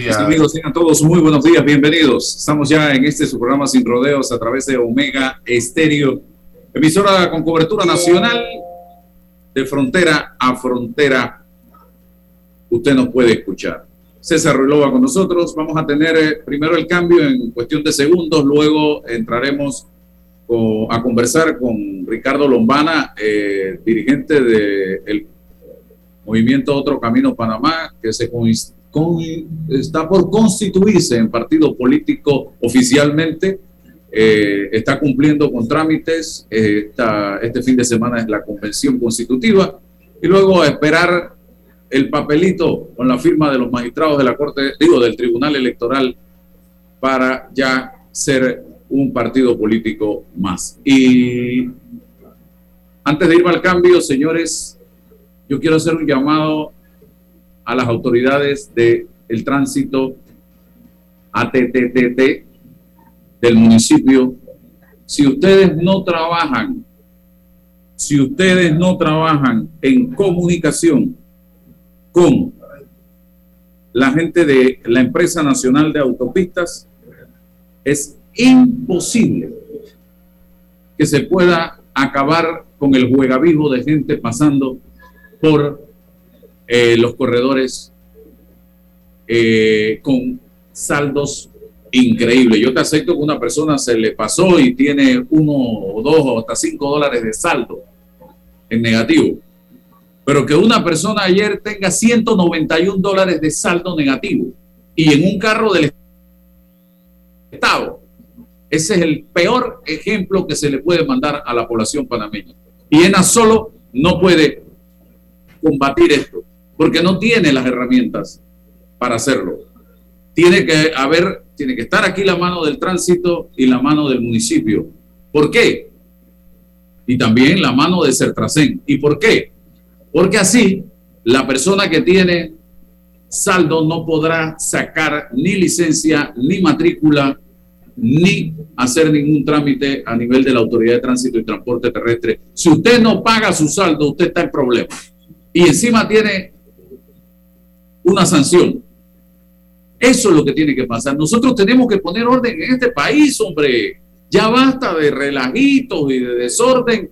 Días. amigos, tengan todos muy buenos días, bienvenidos. Estamos ya en este su programa Sin Rodeos a través de Omega Estéreo, emisora con cobertura nacional de frontera a frontera. Usted nos puede escuchar. César Ruilova con nosotros. Vamos a tener eh, primero el cambio en cuestión de segundos, luego entraremos a conversar con Ricardo Lombana, eh, dirigente del movimiento Otro Camino Panamá, que se está por constituirse en partido político oficialmente. Eh, está cumpliendo con trámites. este fin de semana es la convención constitutiva. Y luego esperar el papelito con la firma de los magistrados de la Corte, digo, del Tribunal Electoral, para ya ser un partido político más. Y antes de ir al cambio, señores, yo quiero hacer un llamado a las autoridades del el tránsito ATTT del municipio. Si ustedes no trabajan, si ustedes no trabajan en comunicación, con la gente de la empresa nacional de autopistas, es imposible que se pueda acabar con el juegavivo de gente pasando por eh, los corredores eh, con saldos increíbles. Yo te acepto que una persona se le pasó y tiene uno o dos o hasta cinco dólares de saldo en negativo pero que una persona ayer tenga 191 dólares de saldo negativo y en un carro del Estado. Ese es el peor ejemplo que se le puede mandar a la población panameña. Y ENA solo no puede combatir esto, porque no tiene las herramientas para hacerlo. Tiene que haber, tiene que estar aquí la mano del tránsito y la mano del municipio. ¿Por qué? Y también la mano de Certracén. ¿Y por qué? Porque así la persona que tiene saldo no podrá sacar ni licencia, ni matrícula, ni hacer ningún trámite a nivel de la Autoridad de Tránsito y Transporte Terrestre. Si usted no paga su saldo, usted está en problema. Y encima tiene una sanción. Eso es lo que tiene que pasar. Nosotros tenemos que poner orden en este país, hombre. Ya basta de relajitos y de desorden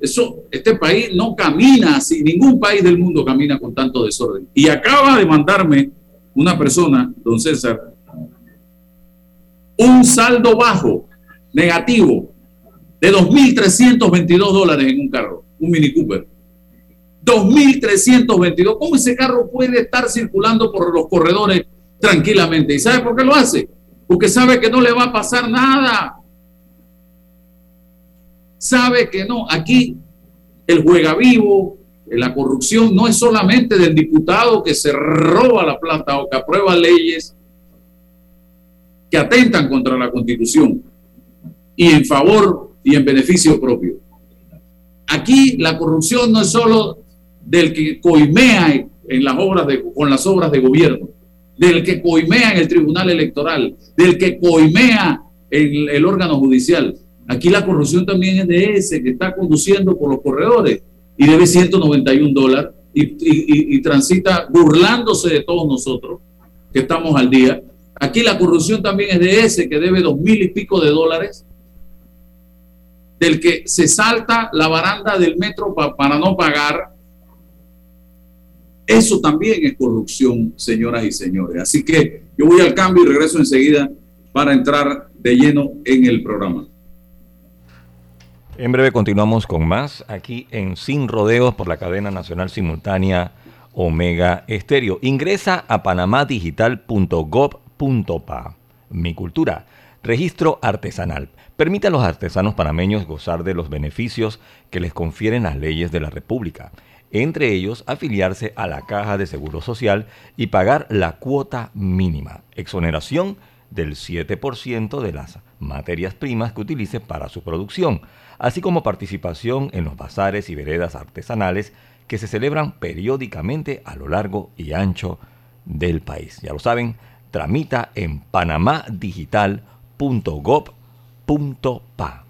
eso, este país no camina así, ningún país del mundo camina con tanto desorden. Y acaba de mandarme una persona, don César, un saldo bajo, negativo, de 2.322 dólares en un carro, un Mini Cooper. 2.322. ¿Cómo ese carro puede estar circulando por los corredores tranquilamente? ¿Y sabe por qué lo hace? Porque sabe que no le va a pasar nada sabe que no. Aquí el juega vivo, la corrupción no es solamente del diputado que se roba la plata o que aprueba leyes que atentan contra la constitución y en favor y en beneficio propio. Aquí la corrupción no es solo del que coimea en las obras de, con las obras de gobierno, del que coimea en el tribunal electoral, del que coimea en el órgano judicial, Aquí la corrupción también es de ese que está conduciendo por los corredores y debe 191 dólares y, transita burlándose de todos nosotros que estamos al día. Aquí la corrupción también es de ese que debe dos mil y pico de dólares, del que se salta la baranda del metro para no pagar Eso también es corrupción, señoras y señores. Así que yo voy al cambio y regreso enseguida para entrar de lleno en el programa. En breve continuamos con más aquí en Sin Rodeos por la cadena nacional simultánea Omega Estéreo. Ingresa a panamadigital.gov.pa. Mi cultura. Registro artesanal. Permite a los artesanos panameños gozar de los beneficios que les confieren las leyes de la República. Entre ellos, afiliarse a la Caja de Seguro Social y pagar la cuota mínima. Exoneración del 7% de las materias primas que utilice para su producción, así como participación en los bazares y veredas artesanales que se celebran periódicamente a lo largo y ancho del país. Ya lo saben, tramita en panamadigital.gov.pa.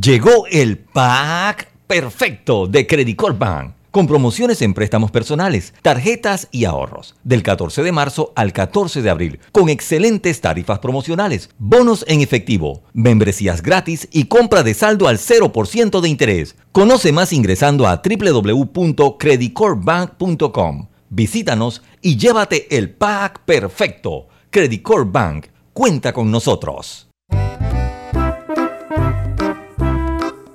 Llegó el pack perfecto de Credit Bank con promociones en préstamos personales, tarjetas y ahorros, del 14 de marzo al 14 de abril, con excelentes tarifas promocionales, bonos en efectivo, membresías gratis y compra de saldo al 0% de interés. Conoce más ingresando a www.creditcorpbank.com. Visítanos y llévate el pack perfecto. Credit Bank cuenta con nosotros.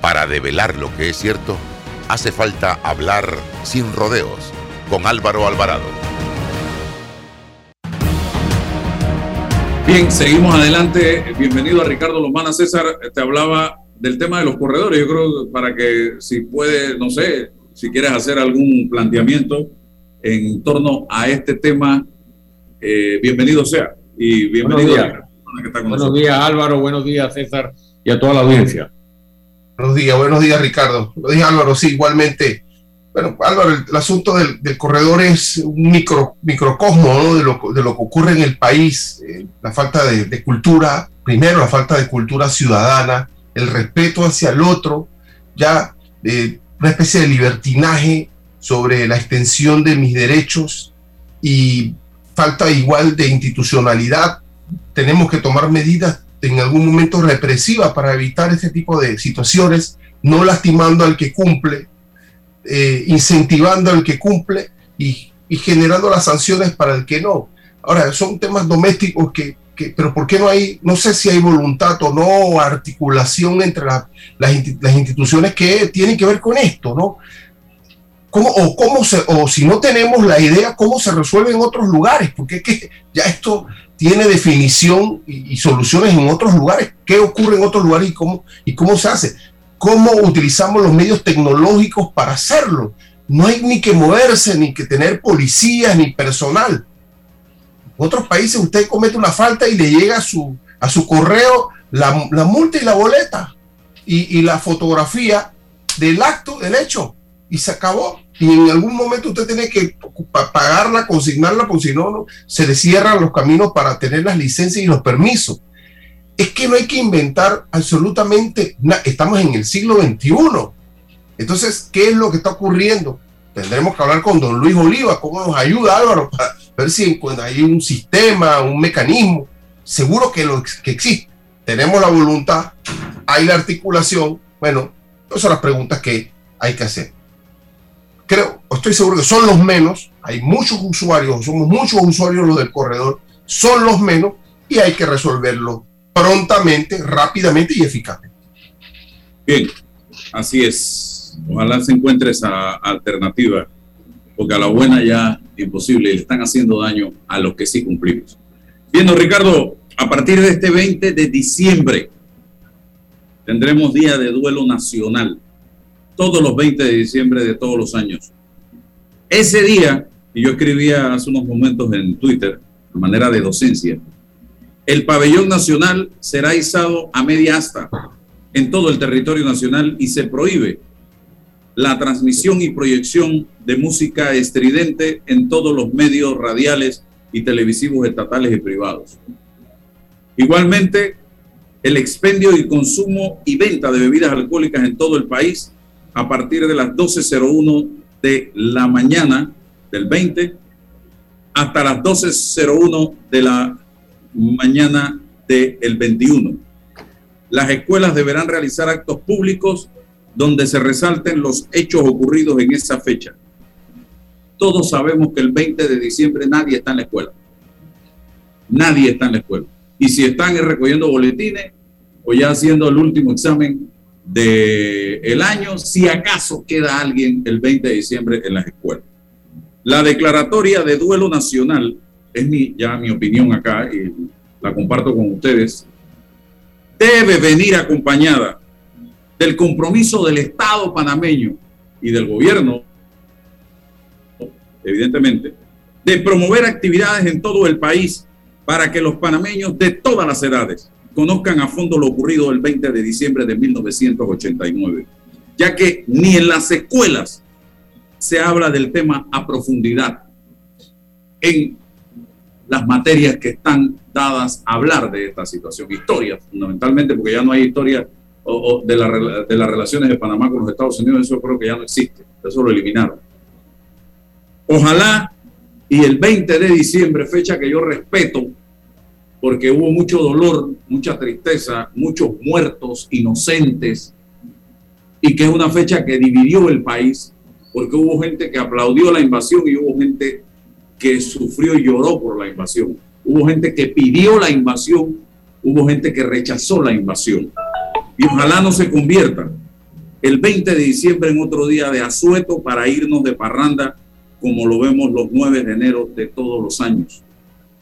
Para develar lo que es cierto, hace falta hablar sin rodeos con Álvaro Alvarado. Bien, seguimos adelante. Bienvenido a Ricardo Lomana. César, te hablaba del tema de los corredores. Yo creo para que si puede, no sé, si quieres hacer algún planteamiento en torno a este tema, eh, bienvenido sea. Y bienvenido buenos días. buenos días Álvaro, buenos días César y a toda la audiencia. Buenos días, buenos días Ricardo. Buenos días Álvaro, sí, igualmente. Bueno, Álvaro, el, asunto del, corredor es un micro, microcosmo de, lo, de, lo, que ocurre en el país, eh, la falta de, cultura, primero la falta de cultura ciudadana, el respeto hacia el otro, ya eh, una especie de libertinaje sobre la extensión de mis derechos y falta igual de institucionalidad. Tenemos que tomar medidas en algún momento represiva para evitar ese tipo de situaciones, no lastimando al que cumple, eh, incentivando al que cumple y, generando las sanciones para el que no. Ahora, son temas domésticos que, pero ¿por qué no hay, no sé si hay voluntad o no, articulación entre las, las, instituciones que tienen que ver con esto, ¿no? ¿Cómo, o, cómo se, o si no tenemos la idea, cómo se resuelve en otros lugares, porque es que ya esto tiene definición y, soluciones en otros lugares. ¿Qué ocurre en otros lugares y cómo, y cómo se hace? ¿Cómo utilizamos los medios tecnológicos para hacerlo? No hay ni que moverse, ni que tener policías, ni personal. En otros países usted comete una falta y le llega a su, a su correo la, multa y la boleta y, y la fotografía del acto, del hecho. y se acabó. Y en algún momento usted tiene que pagarla, consignarla, porque si no, se le cierran los caminos para tener las licencias y los permisos. Es que no hay que inventar absolutamente nada. Estamos en el siglo XXI. Entonces, ¿qué es lo que está ocurriendo? Tendremos que hablar con don Luis Oliva, cómo nos ayuda Álvaro, para ver si hay un sistema, un mecanismo. Seguro que, lo, que existe. Tenemos la voluntad, hay la articulación. Bueno, esas son las preguntas que hay que hacer creo, estoy seguro que son los menos, hay muchos usuarios, somos muchos usuarios los del corredor, son los menos y hay que resolverlo prontamente, rápidamente y eficazmente. Bien, así es. Ojalá se encuentre esa alternativa, porque a la buena ya imposible, le están haciendo daño a los que sí cumplimos. Viendo Ricardo, a partir de este 20 de diciembre tendremos día de duelo nacional todos los 20 de diciembre de todos los años. Ese día, y yo escribía hace unos momentos en Twitter, de manera de docencia, el pabellón nacional será izado a media asta en todo el territorio nacional y se prohíbe la transmisión y proyección de música estridente en todos los medios radiales y televisivos estatales y privados. Igualmente, el expendio y consumo y venta de bebidas alcohólicas en todo el país a partir de las 12.01 de la mañana del 20 hasta las 12.01 de la mañana del 21. Las escuelas deberán realizar actos públicos donde se resalten los hechos ocurridos en esa fecha. Todos sabemos que el 20 de diciembre nadie está en la escuela. Nadie está en la escuela. Y si están recogiendo boletines o ya haciendo el último examen del el año, si acaso queda alguien el 20 de diciembre en las escuelas. La declaratoria de duelo nacional, es mi, ya mi opinión acá y la comparto con ustedes, debe venir acompañada del compromiso del Estado panameño y del gobierno, evidentemente, de promover actividades en todo el país para que los panameños de todas las edades conozcan a fondo lo ocurrido el 20 de diciembre de 1989, ya que ni en las escuelas se habla del tema a profundidad en las materias que están dadas a hablar de esta situación. Historia, fundamentalmente, porque ya no hay historia de, de las relaciones de Panamá con los Estados Unidos, eso creo que ya no existe, eso lo eliminaron. Ojalá y el 20 de diciembre, fecha que yo respeto, porque hubo mucho dolor, mucha tristeza, muchos muertos inocentes, y que es una fecha que dividió el país, porque hubo gente que aplaudió la invasión y hubo gente que sufrió y lloró por la invasión. Hubo gente que pidió la invasión, hubo gente que rechazó la invasión. Y ojalá no se convierta el 20 de diciembre en otro día de asueto para irnos de parranda, como lo vemos los 9 de enero de todos los años,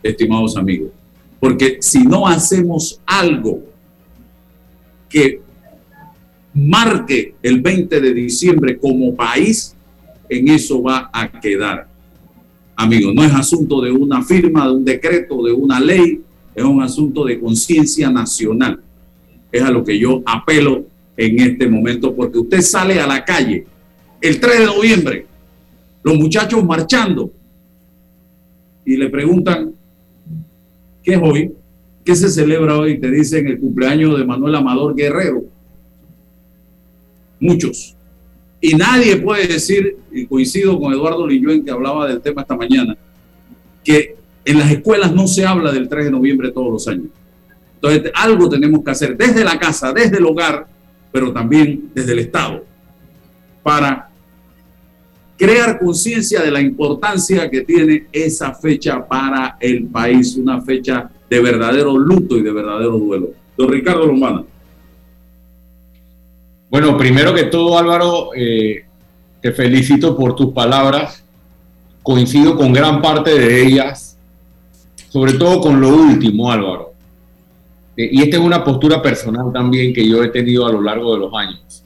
estimados amigos. Porque si no hacemos algo que marque el 20 de diciembre como país, en eso va a quedar. Amigos, no es asunto de una firma, de un decreto, de una ley, es un asunto de conciencia nacional. Es a lo que yo apelo en este momento, porque usted sale a la calle el 3 de noviembre, los muchachos marchando, y le preguntan, ¿Qué es hoy? ¿Qué se celebra hoy? Te dicen el cumpleaños de Manuel Amador Guerrero. Muchos. Y nadie puede decir, y coincido con Eduardo Lilluen que hablaba del tema esta mañana, que en las escuelas no se habla del 3 de noviembre todos los años. Entonces, algo tenemos que hacer desde la casa, desde el hogar, pero también desde el Estado, para crear conciencia de la importancia que tiene esa fecha para el país, una fecha de verdadero luto y de verdadero duelo. Don Ricardo Lombana. Bueno, primero que todo, Álvaro, eh, te felicito por tus palabras. Coincido con gran parte de ellas, sobre todo con lo último, Álvaro. Eh, y esta es una postura personal también que yo he tenido a lo largo de los años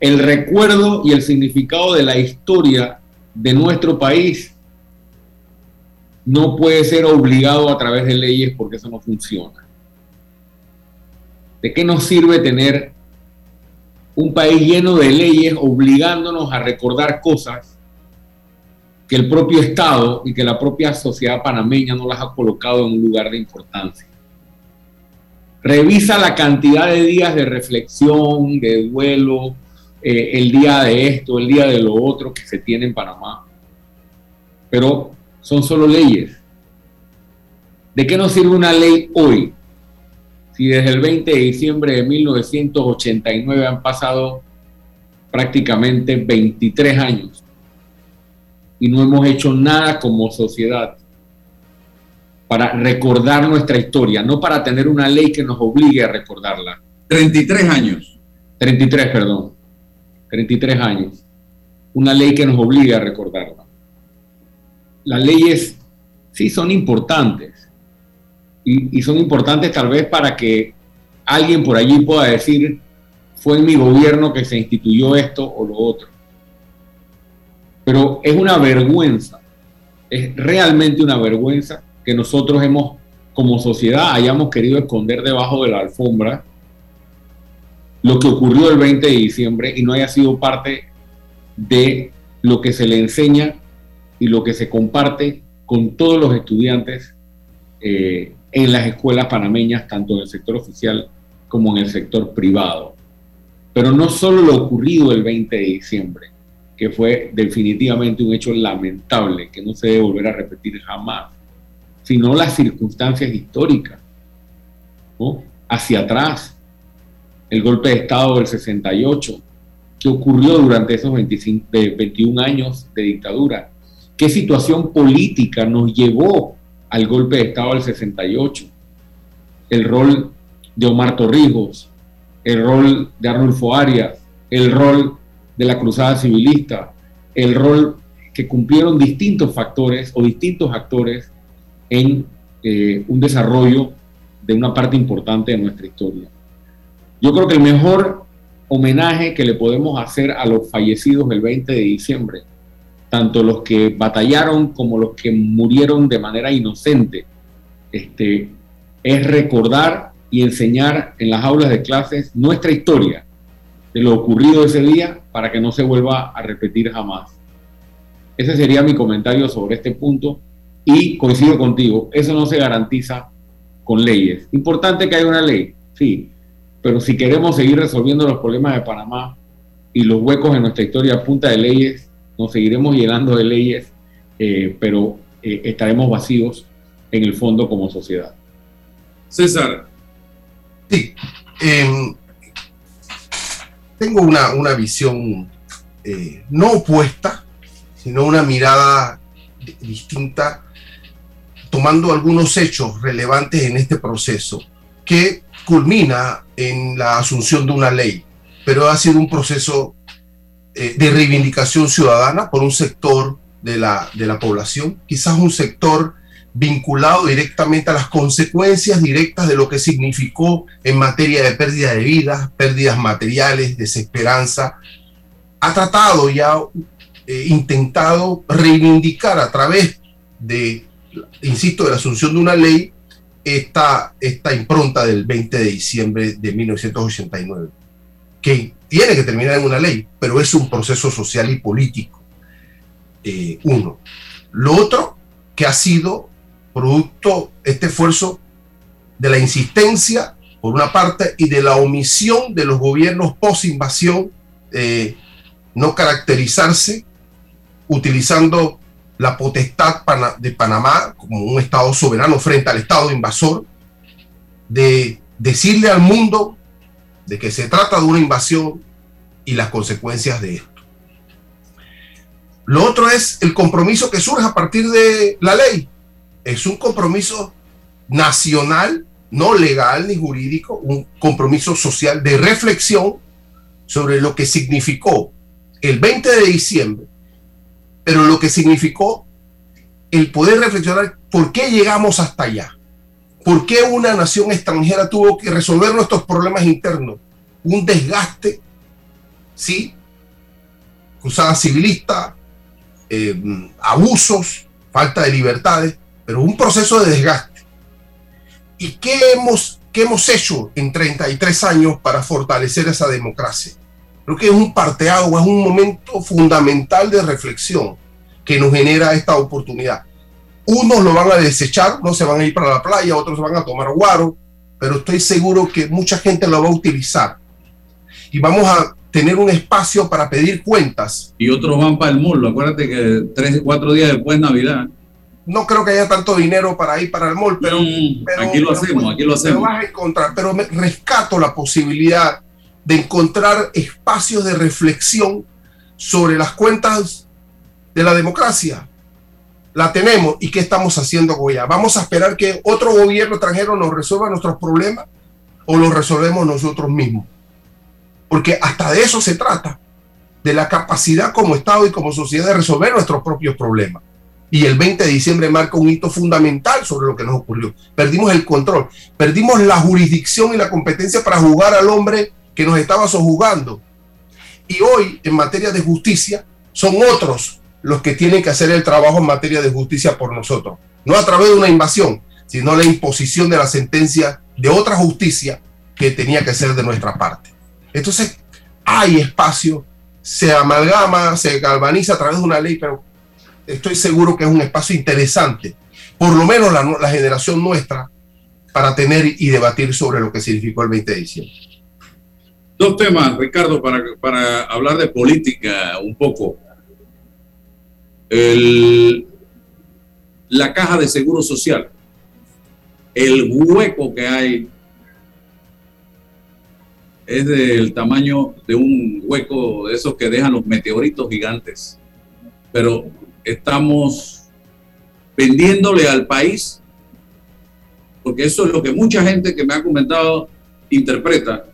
el recuerdo y el significado de la historia de nuestro país no puede ser obligado a través de leyes porque eso no funciona. ¿De qué nos sirve tener un país lleno de leyes obligándonos a recordar cosas que el propio Estado y que la propia sociedad panameña no las ha colocado en un lugar de importancia. Revisa la cantidad de días de reflexión, de duelo, eh, el día de esto, el día de lo otro que se tiene en Panamá. Pero son solo leyes. ¿De qué nos sirve una ley hoy? Si desde el 20 de diciembre de 1989 han pasado prácticamente 23 años y no hemos hecho nada como sociedad para recordar nuestra historia, no para tener una ley que nos obligue a recordarla. 33 años. 33, perdón. 33 años. Una ley que nos obligue a recordarla. Las leyes sí son importantes, y, son importantes tal vez para que alguien por allí pueda decir, fue en mi gobierno que se instituyó esto o lo otro. Pero es una vergüenza, es realmente una vergüenza que nosotros hemos, como sociedad, hayamos querido esconder debajo de la alfombra lo que ocurrió el 20 de diciembre y no haya sido parte de lo que se le enseña y lo que se comparte con todos los estudiantes eh, en las escuelas panameñas, tanto en el sector oficial como en el sector privado. Pero no solo lo ocurrido el 20 de diciembre, que fue definitivamente un hecho lamentable que no se debe volver a repetir jamás, sino las circunstancias históricas, hacia atrás, el golpe de Estado del 68, qué ocurrió durante esos 25, 21 años de dictadura, qué situación política nos llevó al golpe de Estado del 68, el rol de Omar Torrijos, el rol de Arnulfo Arias, el rol de la Cruzada Civilista, el rol que cumplieron distintos factores o distintos actores en eh, un desarrollo de una parte importante de nuestra historia. Yo creo que el mejor homenaje que le podemos hacer a los fallecidos el 20 de diciembre tanto los que batallaron como los que murieron de manera inocente, este, es recordar y enseñar en las aulas de clases nuestra historia de lo ocurrido ese día para que no se vuelva a repetir jamás. Ese sería mi comentario sobre este punto y coincido contigo, eso no se garantiza con leyes. Importante que haya una ley, sí, pero si queremos seguir resolviendo los problemas de Panamá y los huecos en nuestra historia a punta de leyes, nos seguiremos llenando de leyes, eh, pero eh, estaremos vacíos en el fondo como sociedad. César. Sí, em, tengo una, una visión eh, no opuesta, sino una mirada distinta, tomando algunos hechos relevantes en este proceso, que culmina en la asunción de una ley, pero ha sido un proceso eh, de reivindicación ciudadana por un sector de la, de la población, quizás un sector vinculado directamente a las consecuencias directas de lo que significó en materia de pérdida de vidas, pérdidas materiales, desesperanza. Ha tratado y ha eh, intentado reivindicar a través de, insisto, de la asunción de una ley, esta, esta impronta del 20 de diciembre de 1989, que tiene que terminar en una ley, pero es un proceso social y político. Eh, uno. Lo otro, que ha sido producto, este esfuerzo de la insistencia, por una parte, y de la omisión de los gobiernos post-invasión, eh, no caracterizarse utilizando la potestad de Panamá como un Estado soberano frente al Estado invasor, de decirle al mundo de que se trata de una invasión y las consecuencias de esto. Lo otro es el compromiso que surge a partir de la ley. Es un compromiso nacional, no legal ni jurídico, un compromiso social de reflexión sobre lo que significó el 20 de diciembre, pero lo que significó el poder reflexionar por qué llegamos hasta allá. ¿Por qué una nación extranjera tuvo que resolver nuestros problemas internos? Un desgaste, ¿sí? Cruzada civilista, eh, abusos, falta de libertades, pero un proceso de desgaste. ¿Y qué hemos, qué hemos hecho en 33 años para fortalecer esa democracia? Creo que es un parteado, es un momento fundamental de reflexión que nos genera esta oportunidad. Unos lo van a desechar, no se van a ir para la playa, otros van a tomar guaro, pero estoy seguro que mucha gente lo va a utilizar. Y vamos a tener un espacio para pedir cuentas. Y otros van para el mall. Acuérdate que tres, cuatro días después de Navidad. No creo que haya tanto dinero para ir para el mall, pero, mm, aquí lo hacemos, aquí lo hacemos. Pero vas a encontrar, pero me rescato la posibilidad de encontrar espacios de reflexión sobre las cuentas de la democracia. La tenemos y qué estamos haciendo con ella. ¿Vamos a esperar que otro gobierno extranjero nos resuelva nuestros problemas o los resolvemos nosotros mismos? Porque hasta de eso se trata, de la capacidad como Estado y como sociedad de resolver nuestros propios problemas. Y el 20 de diciembre marca un hito fundamental sobre lo que nos ocurrió. Perdimos el control, perdimos la jurisdicción y la competencia para jugar al hombre que nos estaba sojugando. Y hoy, en materia de justicia, son otros los que tienen que hacer el trabajo en materia de justicia por nosotros. No a través de una invasión, sino la imposición de la sentencia de otra justicia que tenía que ser de nuestra parte. Entonces, hay espacio, se amalgama, se galvaniza a través de una ley, pero estoy seguro que es un espacio interesante, por lo menos la, la generación nuestra, para tener y debatir sobre lo que significó el 20 de diciembre. Dos temas, Ricardo, para, para hablar de política un poco. La caja de seguro social, el hueco que hay es del tamaño de un hueco de esos que dejan los meteoritos gigantes. Pero estamos vendiéndole al país, porque eso es lo que mucha gente que me ha comentado interpreta,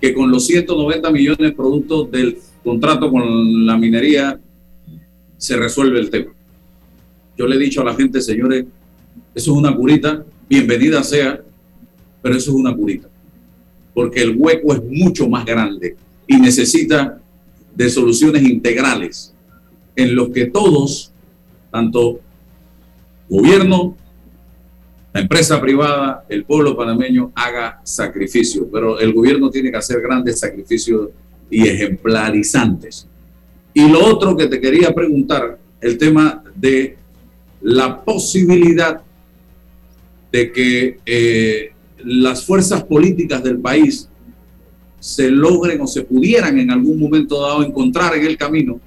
que con los 190 millones productos del contrato con la minería se resuelve el tema. Yo le he dicho a la gente, señores, eso es una curita, bienvenida sea, pero eso es una curita, porque el hueco es mucho más grande y necesita de soluciones integrales en los que todos, tanto gobierno, la empresa privada, el pueblo panameño haga sacrificios, pero el gobierno tiene que hacer grandes sacrificios y ejemplarizantes. Y lo otro que te quería preguntar, el tema de la posibilidad de que eh, las fuerzas políticas del país se logren o se pudieran en algún momento dado encontrar en el camino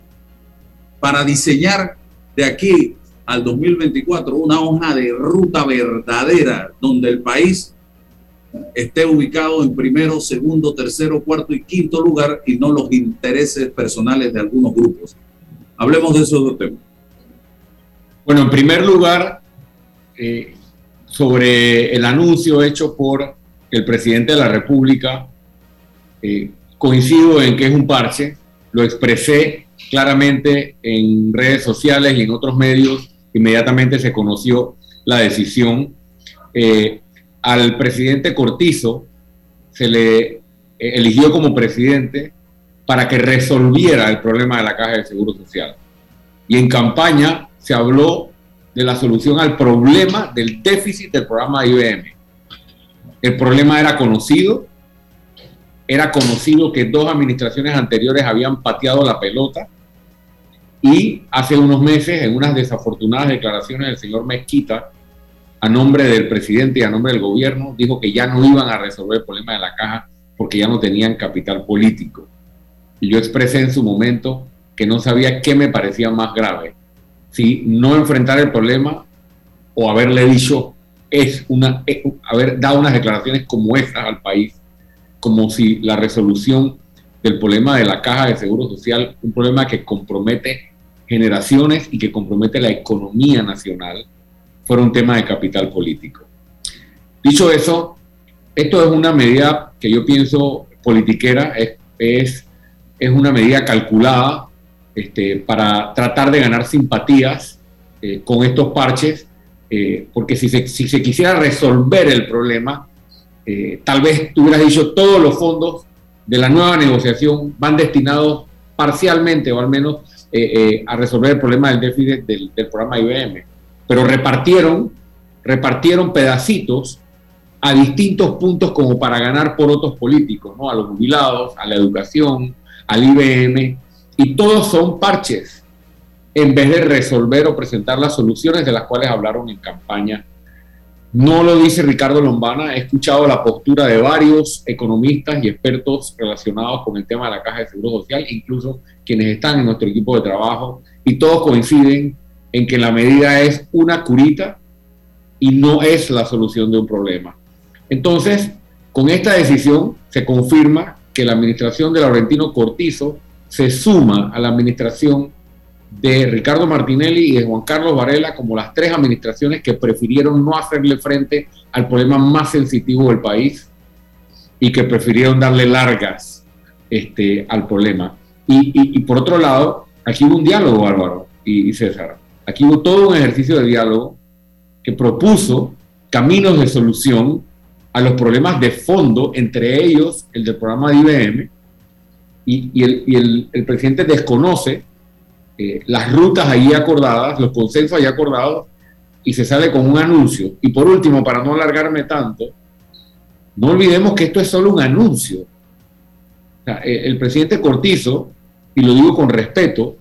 para diseñar de aquí al 2024 una hoja de ruta verdadera donde el país esté ubicado en primero, segundo, tercero, cuarto y quinto lugar y no los intereses personales de algunos grupos. Hablemos de esos dos temas. Bueno, en primer lugar, eh, sobre el anuncio hecho por el presidente de la República, eh, coincido en que es un parche, lo expresé claramente en redes sociales y en otros medios inmediatamente se conoció la decisión. Eh, al presidente Cortizo se le eh, eligió como presidente para que resolviera el problema de la caja de seguro social. Y en campaña se habló de la solución al problema del déficit del programa IBM. El problema era conocido, era conocido que dos administraciones anteriores habían pateado la pelota y hace unos meses, en unas desafortunadas declaraciones del señor Mezquita, a nombre del presidente y a nombre del gobierno, dijo que ya no iban a resolver el problema de la caja porque ya no tenían capital político. Y yo expresé en su momento que no sabía qué me parecía más grave, si no enfrentar el problema o haberle dicho es una eh, haber dado unas declaraciones como estas al país, como si la resolución del problema de la caja de seguro social, un problema que compromete generaciones y que compromete la economía nacional, fuera un tema de capital político. Dicho eso, esto es una medida que yo pienso politiquera, es, es, es una medida calculada este, para tratar de ganar simpatías eh, con estos parches, eh, porque si se, si se, quisiera resolver el problema, eh, tal vez tú hubieras dicho todos los fondos de la nueva negociación van destinados parcialmente o al menos eh, eh, a resolver el problema del déficit del, programa IBM, pero repartieron, repartieron pedacitos a distintos puntos como para ganar por otros políticos, ¿no? a los jubilados, a la educación, al IBM, y todos son parches, en vez de resolver o presentar las soluciones de las cuales hablaron en campaña. No lo dice Ricardo Lombana, he escuchado la postura de varios economistas y expertos relacionados con el tema de la caja de seguro social, incluso quienes están en nuestro equipo de trabajo, y todos coinciden en que la medida es una curita y no es la solución de un problema. Entonces, con esta decisión se confirma que la administración de Laurentino Cortizo se suma a la administración de Ricardo Martinelli y de Juan Carlos Varela como las tres administraciones que prefirieron no hacerle frente al problema más sensitivo del país y que prefirieron darle largas este, al problema. Y, por otro lado, aquí hubo un diálogo, Álvaro y, y César. Aquí hubo todo un ejercicio de diálogo que propuso caminos de solución a los problemas de fondo, entre ellos el del programa de IBM, y, el, presidente desconoce eh, las rutas ahí acordadas, los consensos ahí acordados, y se sale con un anuncio. Y por último, para no alargarme tanto, no olvidemos que esto es solo un anuncio. Eh, el presidente Cortizo, y lo digo con respeto,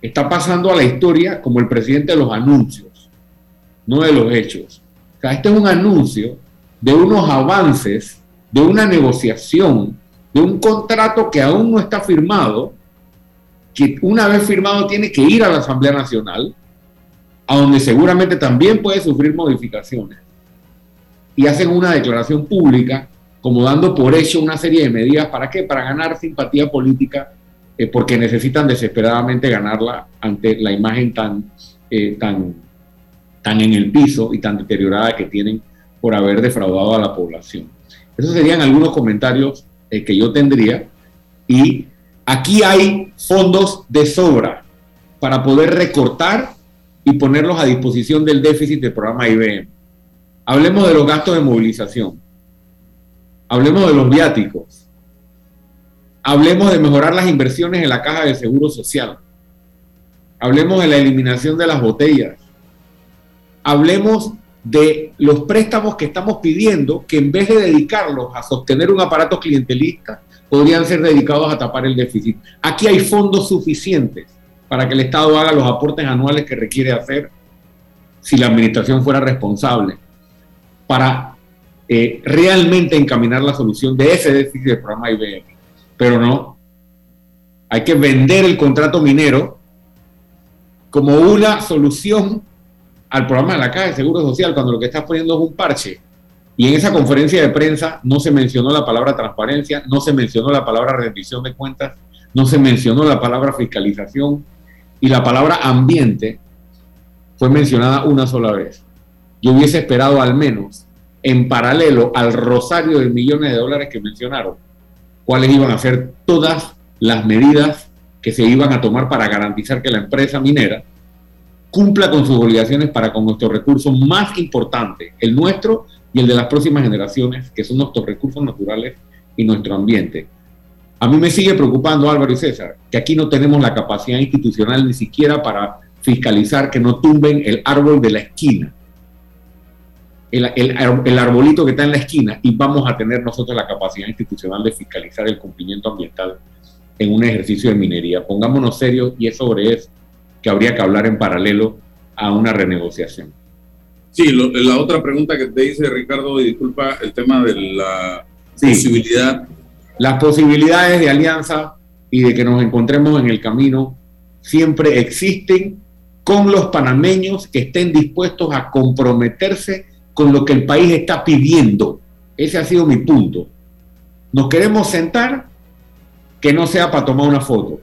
está pasando a la historia como el presidente de los anuncios, no de los hechos. O este es un anuncio de unos avances, de una negociación, de un contrato que aún no está firmado, que una vez firmado tiene que ir a la Asamblea Nacional, a donde seguramente también puede sufrir modificaciones. Y hacen una declaración pública como dando por hecho una serie de medidas. ¿Para qué? Para ganar simpatía política, eh, porque necesitan desesperadamente ganarla ante la imagen tan, eh, tan, tan en el piso y tan deteriorada que tienen por haber defraudado a la población. Esos serían algunos comentarios eh, que yo tendría. Y aquí hay fondos de sobra para poder recortar y ponerlos a disposición del déficit del programa IBM. Hablemos de los gastos de movilización. Hablemos de los viáticos. Hablemos de mejorar las inversiones en la caja de seguro social. Hablemos de la eliminación de las botellas. Hablemos de los préstamos que estamos pidiendo, que en vez de dedicarlos a sostener un aparato clientelista, podrían ser dedicados a tapar el déficit. Aquí hay fondos suficientes para que el Estado haga los aportes anuales que requiere hacer si la administración fuera responsable, para eh, realmente encaminar la solución de ese déficit del programa IBM. Pero no, hay que vender el contrato minero como una solución al programa de la Caja de Seguro Social cuando lo que estás poniendo es un parche. Y en esa conferencia de prensa no se mencionó la palabra transparencia, no se mencionó la palabra rendición de cuentas, no se mencionó la palabra fiscalización y la palabra ambiente fue mencionada una sola vez. Yo hubiese esperado al menos, en paralelo al rosario de millones de dólares que mencionaron, cuáles iban a ser todas las medidas que se iban a tomar para garantizar que la empresa minera cumpla con sus obligaciones para con nuestro recurso más importante, el nuestro y el de las próximas generaciones, que son nuestros recursos naturales y nuestro ambiente. A mí me sigue preocupando, Álvaro y César, que aquí no tenemos la capacidad institucional ni siquiera para fiscalizar que no tumben el árbol de la esquina, el, el, arbolito que está en la esquina, y vamos a tener nosotros la capacidad institucional de fiscalizar el cumplimiento ambiental en un ejercicio de minería. Pongámonos serios y es sobre eso que habría que hablar en paralelo a una renegociación. Sí, la otra pregunta que te dice Ricardo, y disculpa, el tema de la posibilidad. Las posibilidades de alianza y de que nos encontremos en el camino siempre existen con los panameños que estén dispuestos a comprometerse con lo que el país está pidiendo. Ese ha sido mi punto. Nos queremos sentar, que no sea para tomar una foto.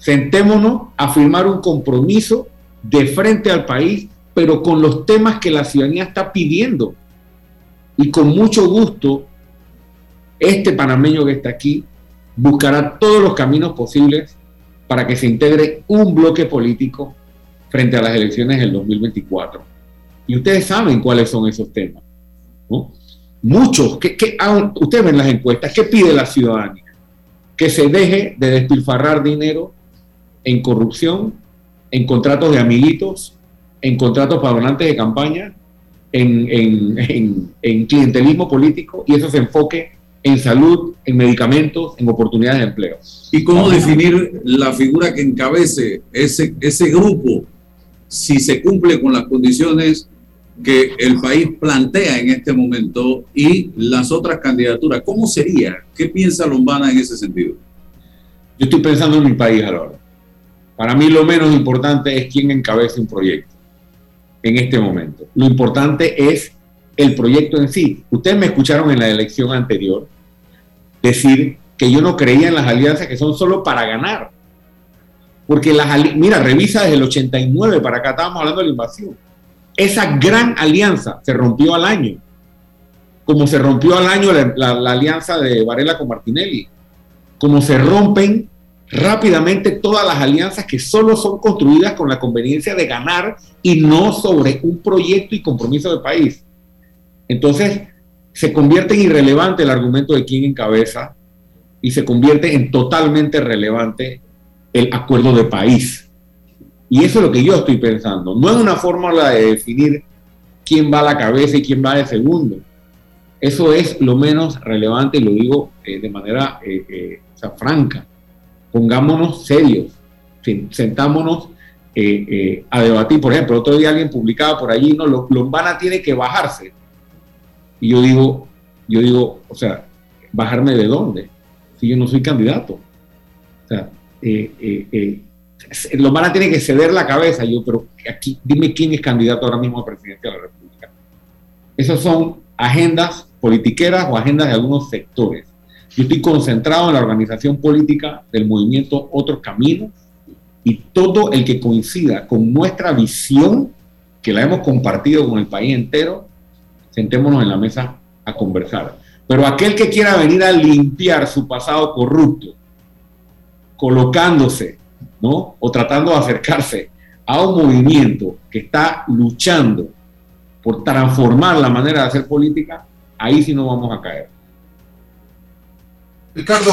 Sentémonos a firmar un compromiso de frente al país, pero con los temas que la ciudadanía está pidiendo. Y con mucho gusto, este panameño que está aquí buscará todos los caminos posibles para que se integre un bloque político frente a las elecciones del 2024. Y ustedes saben cuáles son esos temas. Muchos, que, ustedes ven las encuestas, ¿qué pide la ciudadanía? Que se deje de despilfarrar dinero en corrupción, en contratos de amiguitos, en contratos para donantes de campaña, en, clientelismo político y eso se enfoque en salud, en medicamentos, en oportunidades de empleo. ¿Y cómo definir la figura que encabece ese, ese grupo si se cumple con las condiciones que el país plantea en este momento y las otras candidaturas? ¿Cómo sería? ¿Qué piensa Lombana en ese sentido? Yo estoy pensando en mi país ahora. Para mí lo menos importante es quién encabece un proyecto en este momento. Lo importante es el proyecto en sí. Ustedes me escucharon en la elección anterior decir que yo no creía en las alianzas que son solo para ganar. Porque las mira, revisa desde el 89 para acá, estábamos hablando de la invasión. Esa gran alianza se rompió al año, como se rompió al año la, la alianza de Varela con Martinelli, como se rompen rápidamente todas las alianzas que solo son construidas con la conveniencia de ganar y no sobre un proyecto y compromiso de país. Entonces, se convierte en irrelevante el argumento de quién encabeza y se convierte en totalmente relevante el acuerdo de país. Y eso es lo que yo estoy pensando. No es una fórmula de definir quién va a la cabeza y quién va de segundo. Eso es lo menos relevante y lo digo eh, de manera eh, eh, franca. Pongámonos serios, sentámonos a debatir. Por ejemplo, otro día alguien publicaba por allí, no, Lombana tiene que bajarse y yo digo, yo digo, o sea, ¿bajarme de dónde? Si yo no soy candidato. O sea, eh, eh, eh Lomara tiene que ceder la cabeza. Yo, pero aquí, dime quién es candidato ahora mismo a presidente de la República. Esas son agendas politiqueras o agendas de algunos sectores. Yo estoy concentrado en la organización política del movimiento Otro Camino y todo el que coincida con nuestra visión, que la hemos compartido con el país entero, sentémonos en la mesa a conversar. Pero aquel que quiera venir a limpiar su pasado corrupto, colocándose, ¿no? O tratando de acercarse a un movimiento que está luchando por transformar la manera de hacer política, ahí sí no vamos a caer. Ricardo,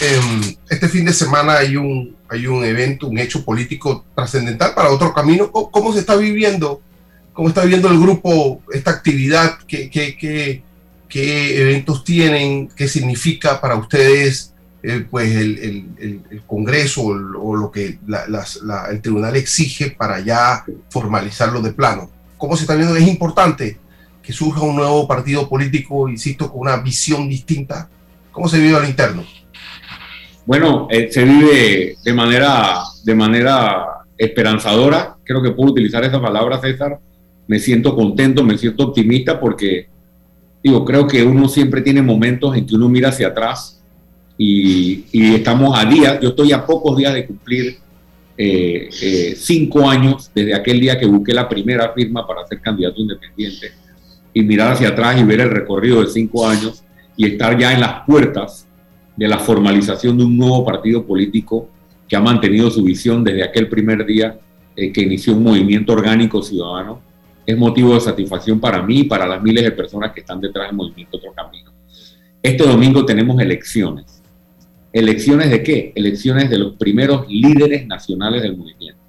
em, este fin de semana hay un, hay un evento, un hecho político trascendental para otro camino. ¿Cómo se está viviendo ¿Cómo está viendo el grupo esta actividad? ¿Qué, qué, qué, eventos tienen? ¿Qué significa para ustedes eh, pues el, el, Congreso o, lo que el tribunal exige para ya formalizarlo de plano? ¿Cómo se está viendo? Es importante que surja un nuevo partido político, insisto, con una visión distinta. ¿Cómo se vive al interno? Bueno, eh, se vive de manera, de manera esperanzadora, creo que puedo utilizar esa palabra, César, me siento contento, me siento optimista porque, digo, creo que uno siempre tiene momentos en que uno mira hacia atrás y, estamos a días, yo estoy a pocos días de cumplir eh, eh, cinco años desde aquel día que busqué la primera firma para ser candidato independiente y mirar hacia atrás y ver el recorrido de cinco años y estar ya en las puertas de la formalización de un nuevo partido político que ha mantenido su visión desde aquel primer día eh, que inició un movimiento orgánico ciudadano es motivo de satisfacción para mí y para las miles de personas que están detrás del movimiento Otro Camino. Este domingo tenemos elecciones. ¿Elecciones de qué? Elecciones de los primeros líderes nacionales del movimiento.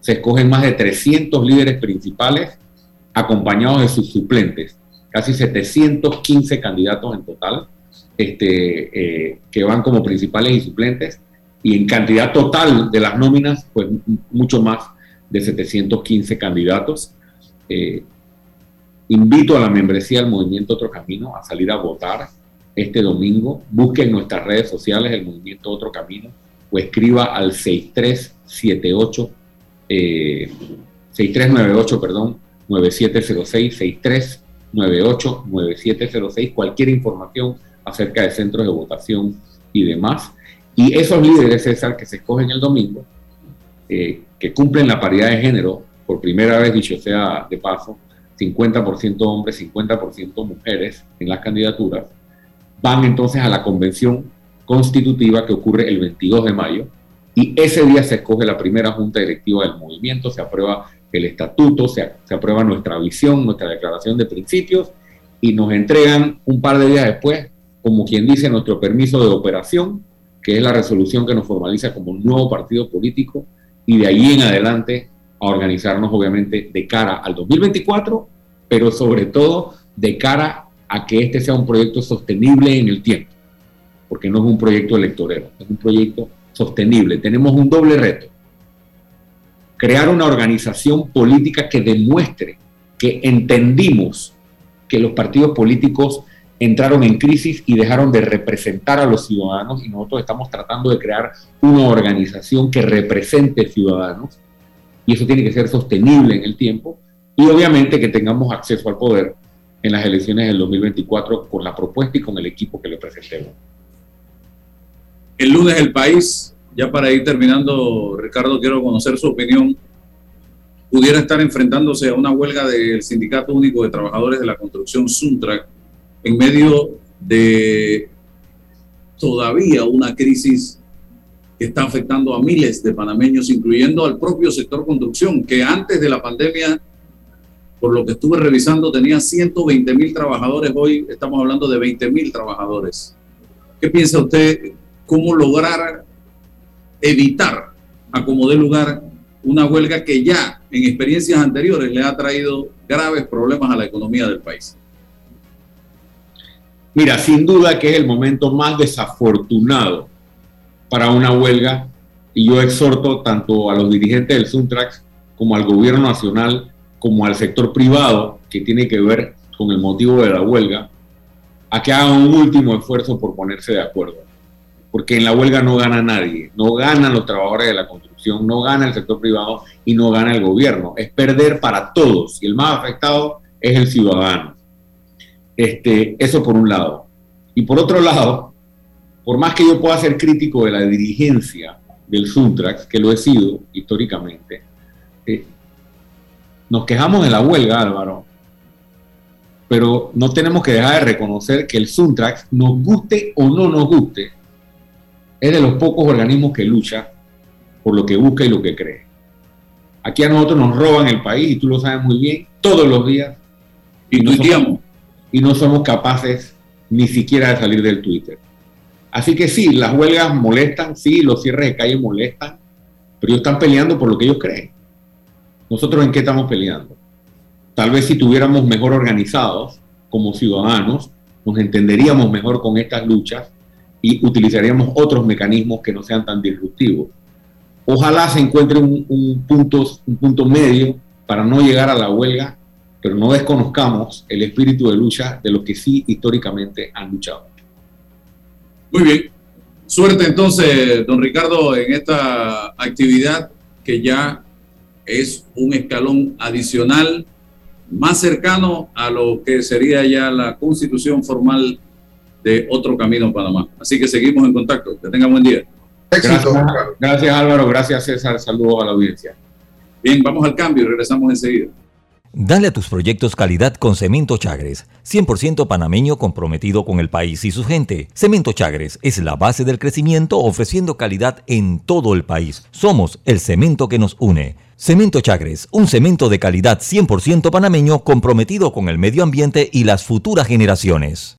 Se escogen más de 300 líderes principales acompañados de sus suplentes, casi 715 candidatos en total, este, eh, que van como principales y suplentes, y en cantidad total de las nóminas, pues mucho más de 715 candidatos. Eh, invito a la membresía del Movimiento Otro Camino a salir a votar este domingo. Busquen nuestras redes sociales el Movimiento Otro Camino o escriba al 6378, 6398, eh, perdón, 9706, 6398, 9706, cualquier información acerca de centros de votación y demás. Y esos líderes, César, que se escogen el domingo, eh, que cumplen la paridad de género por primera vez, dicho sea de paso, 50% hombres, 50% mujeres en las candidaturas, van entonces a la convención constitutiva que ocurre el 22 de mayo y ese día se escoge la primera junta directiva del movimiento, se aprueba el estatuto, se, se aprueba nuestra visión, nuestra declaración de principios y nos entregan un par de días después, como quien dice, nuestro permiso de operación, que es la resolución que nos formaliza como un nuevo partido político y de ahí en adelante a organizarnos obviamente de cara al 2024, pero sobre todo de cara a que este sea un proyecto sostenible en el tiempo, porque no es un proyecto electorero, es un proyecto sostenible. Tenemos un doble reto, crear una organización política que demuestre que entendimos que los partidos políticos entraron en crisis y dejaron de representar a los ciudadanos y nosotros estamos tratando de crear una organización que represente ciudadanos y eso tiene que ser sostenible en el tiempo y obviamente que tengamos acceso al poder en las elecciones del 2024 con la propuesta y con el equipo que le presentemos. El lunes el país, ya para ir terminando, Ricardo, quiero conocer su opinión, pudiera estar enfrentándose a una huelga del Sindicato Único de Trabajadores de la Construcción Suntrac en medio de todavía una crisis que está afectando a miles de panameños, incluyendo al propio sector construcción, que antes de la pandemia, por lo que estuve revisando, tenía 120 mil trabajadores. Hoy estamos hablando de 20 mil trabajadores. ¿Qué piensa usted? ¿Cómo lograr evitar a como dé lugar una huelga que ya en experiencias anteriores le ha traído graves problemas a la economía del país? Mira, sin duda que es el momento más desafortunado para una huelga y yo exhorto tanto a los dirigentes del Suntrax como al gobierno nacional como al sector privado que tiene que ver con el motivo de la huelga a que hagan un último esfuerzo por ponerse de acuerdo. Porque en la huelga no gana nadie, no ganan los trabajadores de la construcción, no gana el sector privado y no gana el gobierno. Es perder para todos y el más afectado es el ciudadano. Este, eso por un lado. Y por otro lado, por más que yo pueda ser crítico de la dirigencia del Suntrax, que lo he sido históricamente, eh, nos quejamos de la huelga, Álvaro, pero no tenemos que dejar de reconocer que el Suntrax, nos guste o no nos guste, es de los pocos organismos que lucha por lo que busca y lo que cree. Aquí a nosotros nos roban el país, y tú lo sabes muy bien, todos los días. Y no somos, y no somos capaces ni siquiera de salir del Twitter. Así que sí, las huelgas molestan, sí, los cierres de calle molestan, pero ellos están peleando por lo que ellos creen. ¿Nosotros en qué estamos peleando? Tal vez si tuviéramos mejor organizados como ciudadanos, nos entenderíamos mejor con estas luchas y utilizaríamos otros mecanismos que no sean tan disruptivos. Ojalá se encuentre un, un, punto, un punto medio para no llegar a la huelga pero no desconozcamos el espíritu de lucha de los que sí históricamente han luchado. Muy bien. Suerte entonces, don Ricardo, en esta actividad que ya es un escalón adicional más cercano a lo que sería ya la constitución formal de otro camino en Panamá. Así que seguimos en contacto. Que tengan buen día. Gracias, gracias Álvaro, gracias César, saludos a la audiencia. Bien, vamos al cambio y regresamos enseguida. Dale a tus proyectos calidad con Cemento Chagres, 100% panameño comprometido con el país y su gente. Cemento Chagres es la base del crecimiento ofreciendo calidad en todo el país. Somos el cemento que nos une. Cemento Chagres, un cemento de calidad 100% panameño comprometido con el medio ambiente y las futuras generaciones.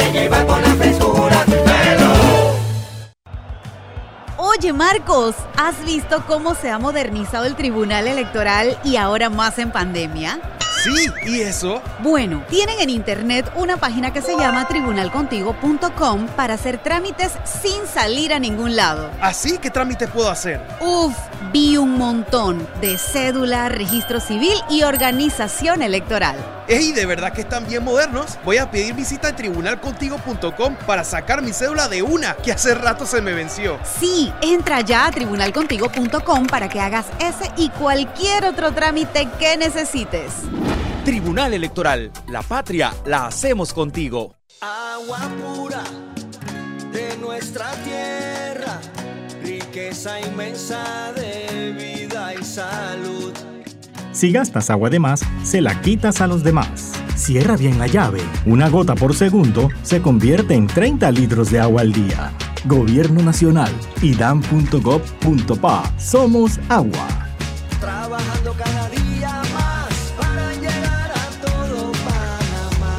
Oye Marcos, ¿has visto cómo se ha modernizado el Tribunal Electoral y ahora más en pandemia? Sí, ¿y eso? Bueno, tienen en internet una página que se llama tribunalcontigo.com para hacer trámites sin salir a ningún lado. ¿Así? ¿Qué trámites puedo hacer? Uf, vi un montón de cédula, registro civil y organización electoral. ¡Ey, de verdad que están bien modernos! Voy a pedir visita en tribunalcontigo.com para sacar mi cédula de una, que hace rato se me venció. Sí, entra ya a tribunalcontigo.com para que hagas ese y cualquier otro trámite que necesites. Tribunal Electoral, la patria la hacemos contigo. Agua pura de nuestra tierra, riqueza inmensa de vida y salud. Si gastas agua de más, se la quitas a los demás. Cierra bien la llave. Una gota por segundo se convierte en 30 litros de agua al día. Gobierno Nacional, idam.gov.pa. Somos agua. Trabajando cada día más para llegar a todo Panamá.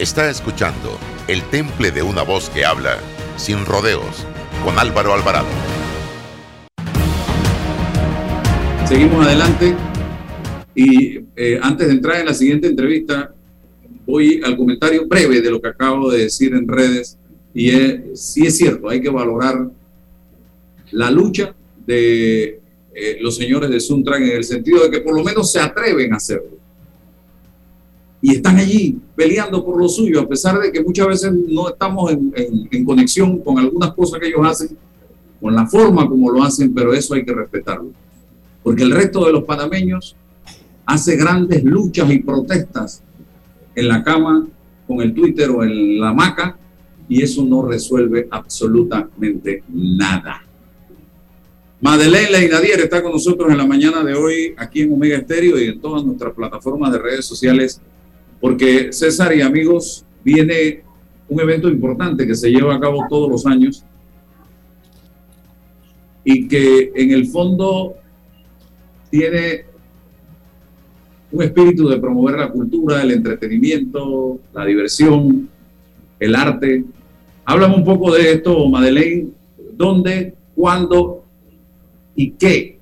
Está escuchando El Temple de una voz que habla sin rodeos con Álvaro Alvarado. Seguimos adelante y eh, antes de entrar en la siguiente entrevista, voy al comentario breve de lo que acabo de decir en redes y es, sí es cierto, hay que valorar la lucha de eh, los señores de Suntran en el sentido de que por lo menos se atreven a hacerlo. Y están allí peleando por lo suyo, a pesar de que muchas veces no estamos en, en- en conexión con algunas cosas que ellos hacen, con la forma como lo hacen, pero eso hay que respetarlo. Porque el resto de los panameños hace grandes luchas y protestas en la cama, con el Twitter o en la hamaca, y eso no resuelve absolutamente nada. Madeleine Leinadier está con nosotros en la mañana de hoy aquí en Omega Estéreo y en todas nuestras plataformas de redes sociales, porque César y amigos, viene un evento importante que se lleva a cabo todos los años y que en el fondo tiene un espíritu de promover la cultura, el entretenimiento, la diversión, el arte. Háblame un poco de esto, Madeleine. ¿Dónde, cuándo y qué?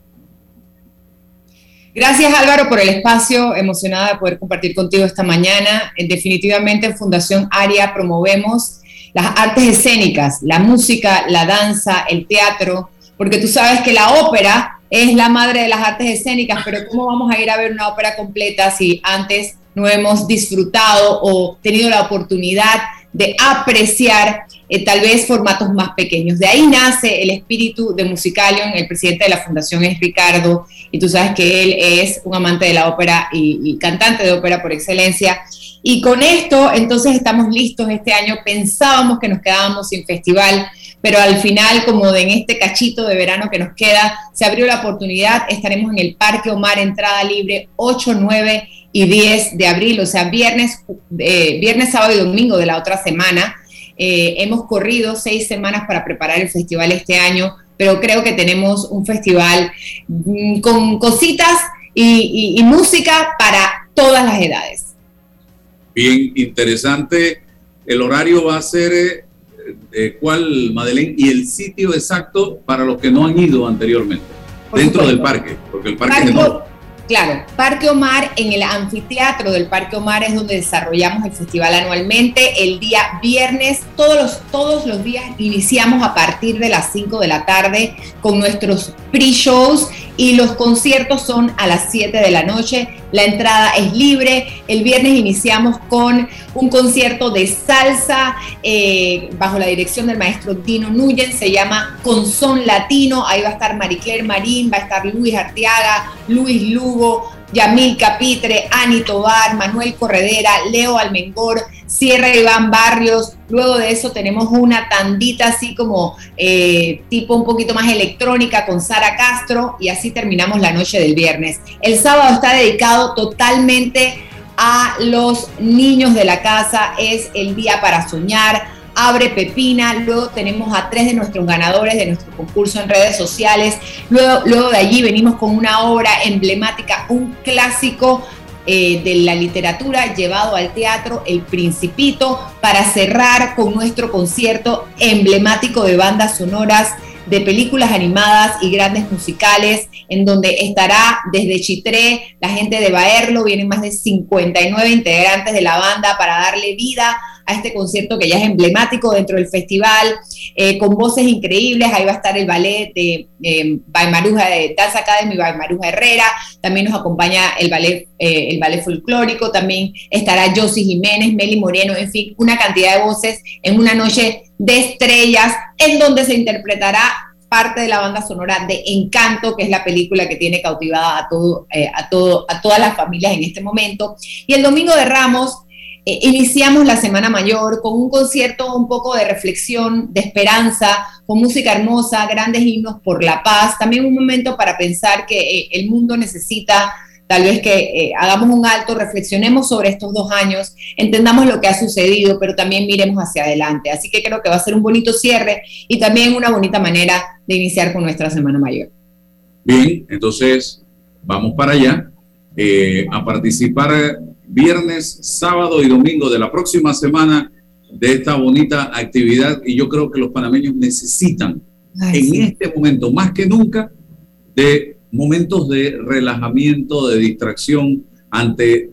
Gracias Álvaro por el espacio, emocionada de poder compartir contigo esta mañana. Eh, Definitivamente en Fundación Aria promovemos las artes escénicas, la música, la danza, el teatro, porque tú sabes que la ópera es la madre de las artes escénicas, pero ¿cómo vamos a ir a ver una ópera completa si antes no hemos disfrutado o tenido la oportunidad de apreciar eh, tal vez formatos más pequeños. De ahí nace el espíritu de Musicalion, el presidente de la fundación es Ricardo, y tú sabes que él es un amante de la ópera y, y cantante de ópera por excelencia. Y con esto, entonces estamos listos este año. Pensábamos que nos quedábamos sin festival, pero al final, como de en este cachito de verano que nos queda, se abrió la oportunidad. Estaremos en el Parque Omar, entrada libre, 8, 9 y 10 de abril, o sea, viernes, eh, viernes, sábado y domingo de la otra semana. Eh, hemos corrido seis semanas para preparar el festival este año, pero creo que tenemos un festival mm, con cositas y, música para todas las edades. Bien interesante. El horario va a ser, eh, ¿cuál, Madeleine? Y el sitio exacto para los que no han ido anteriormente. Por dentro supuesto. del parque, porque el parque es Parque- enorme. Claro, Parque Omar, en el anfiteatro del Parque Omar es donde desarrollamos el festival anualmente. El día viernes, todos los, todos los días iniciamos a partir de las 5 de la tarde con nuestros pre-shows y los conciertos son a las 7 de la noche. La entrada es libre. El viernes iniciamos con un concierto de salsa eh, bajo la dirección del maestro Dino Nuyen. Se llama Con Son Latino. Ahí va a estar Maricler Marín, va a estar Luis Arteaga, Luis Lugo, Yamil Capitre, Ani Tobar, Manuel Corredera, Leo Almengor, Sierra Iván Barrios. Luego de eso tenemos una tandita así como eh, tipo un poquito más electrónica con Sara Castro y así terminamos la noche del viernes. El sábado está dedicado totalmente a los niños de la casa, es el día para soñar. Abre Pepina, luego tenemos a tres de nuestros ganadores de nuestro concurso en redes sociales, luego, luego de allí venimos con una obra emblemática, un clásico eh, de la literatura llevado al teatro, El Principito, para cerrar con nuestro concierto emblemático de bandas sonoras de películas animadas y grandes musicales, en donde estará desde Chitré, la gente de Baerlo, vienen más de 59 integrantes de la banda para darle vida a este concierto que ya es emblemático dentro del festival, eh, con voces increíbles. Ahí va a estar el ballet de eh, Baimaruja de Dance Academy, Baimaruja Herrera. También nos acompaña el ballet, eh, el ballet folclórico. También estará Josie Jiménez, Meli Moreno, en fin, una cantidad de voces en una noche de estrellas en donde se interpretará parte de la banda sonora de Encanto, que es la película que tiene cautivada a, todo, eh, a, todo, a todas las familias en este momento. Y el domingo de Ramos eh, iniciamos la Semana Mayor con un concierto un poco de reflexión, de esperanza, con música hermosa, grandes himnos por la paz, también un momento para pensar que eh, el mundo necesita tal vez que eh, hagamos un alto, reflexionemos sobre estos dos años, entendamos lo que ha sucedido, pero también miremos hacia adelante. Así que creo que va a ser un bonito cierre y también una bonita manera de iniciar con nuestra Semana Mayor. Bien, entonces vamos para allá eh, a participar viernes, sábado y domingo de la próxima semana de esta bonita actividad y yo creo que los panameños necesitan en este momento más que nunca de momentos de relajamiento, de distracción ante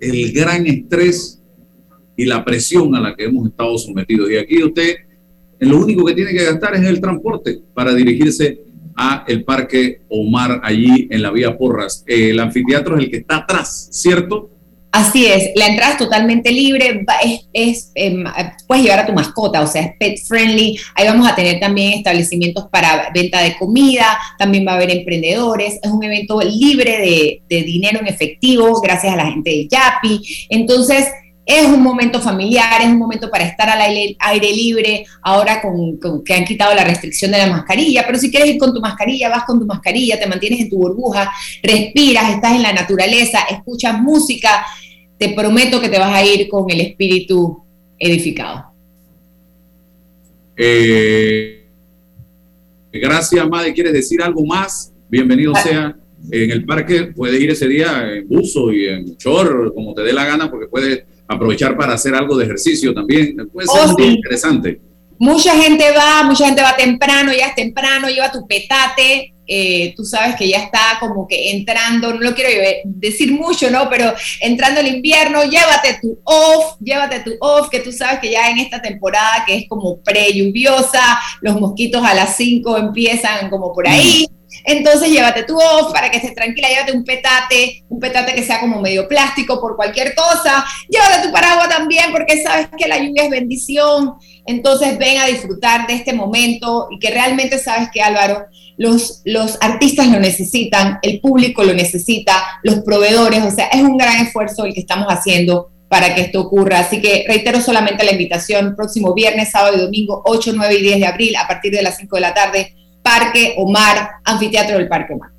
el gran estrés y la presión a la que hemos estado sometidos. Y aquí usted, lo único que tiene que gastar es el transporte para dirigirse a el Parque Omar, allí en la vía Porras. El anfiteatro es el que está atrás, ¿cierto? Así es, la entrada es totalmente libre, es, em, puedes llevar a tu mascota, o sea, es pet friendly. Ahí vamos a tener también establecimientos para venta de comida, también va a haber emprendedores. Es un evento libre de, dinero en efectivo, gracias a la gente de Yapi. Entonces, es un momento familiar, es un momento para estar al aire, libre, ahora con, que han quitado la restricción de la mascarilla, pero si quieres ir con tu mascarilla, vas con tu mascarilla, te mantienes en tu burbuja, respiras, estás en la naturaleza, escuchas música, te prometo que te vas a ir con el espíritu edificado. Eh, gracias, Madre. ¿Quieres decir algo más? Bienvenido ah. sea. En el parque puedes ir ese día en buzo y en chor, como te dé la gana, porque puedes aprovechar para hacer algo de ejercicio también. Puede ser oh, interesante. Mucha gente va, mucha gente va temprano, ya es temprano, lleva tu petate, eh, tú sabes que ya está como que entrando, no lo quiero decir mucho, ¿no? Pero entrando el invierno, llévate tu off, llévate tu off, que tú sabes que ya en esta temporada que es como pre-lluviosa, los mosquitos a las 5 empiezan como por ahí. Entonces llévate tu off para que estés tranquila, llévate un petate, un petate que sea como medio plástico por cualquier cosa, llévate tu paraguas también porque sabes que la lluvia es bendición. Entonces ven a disfrutar de este momento y que realmente sabes que Álvaro, los, los artistas lo necesitan, el público lo necesita, los proveedores, o sea, es un gran esfuerzo el que estamos haciendo para que esto ocurra. Así que reitero solamente la invitación, próximo viernes, sábado y domingo, 8, 9 y 10 de abril, a partir de las 5 de la tarde, Parque Omar, Anfiteatro del Parque Omar.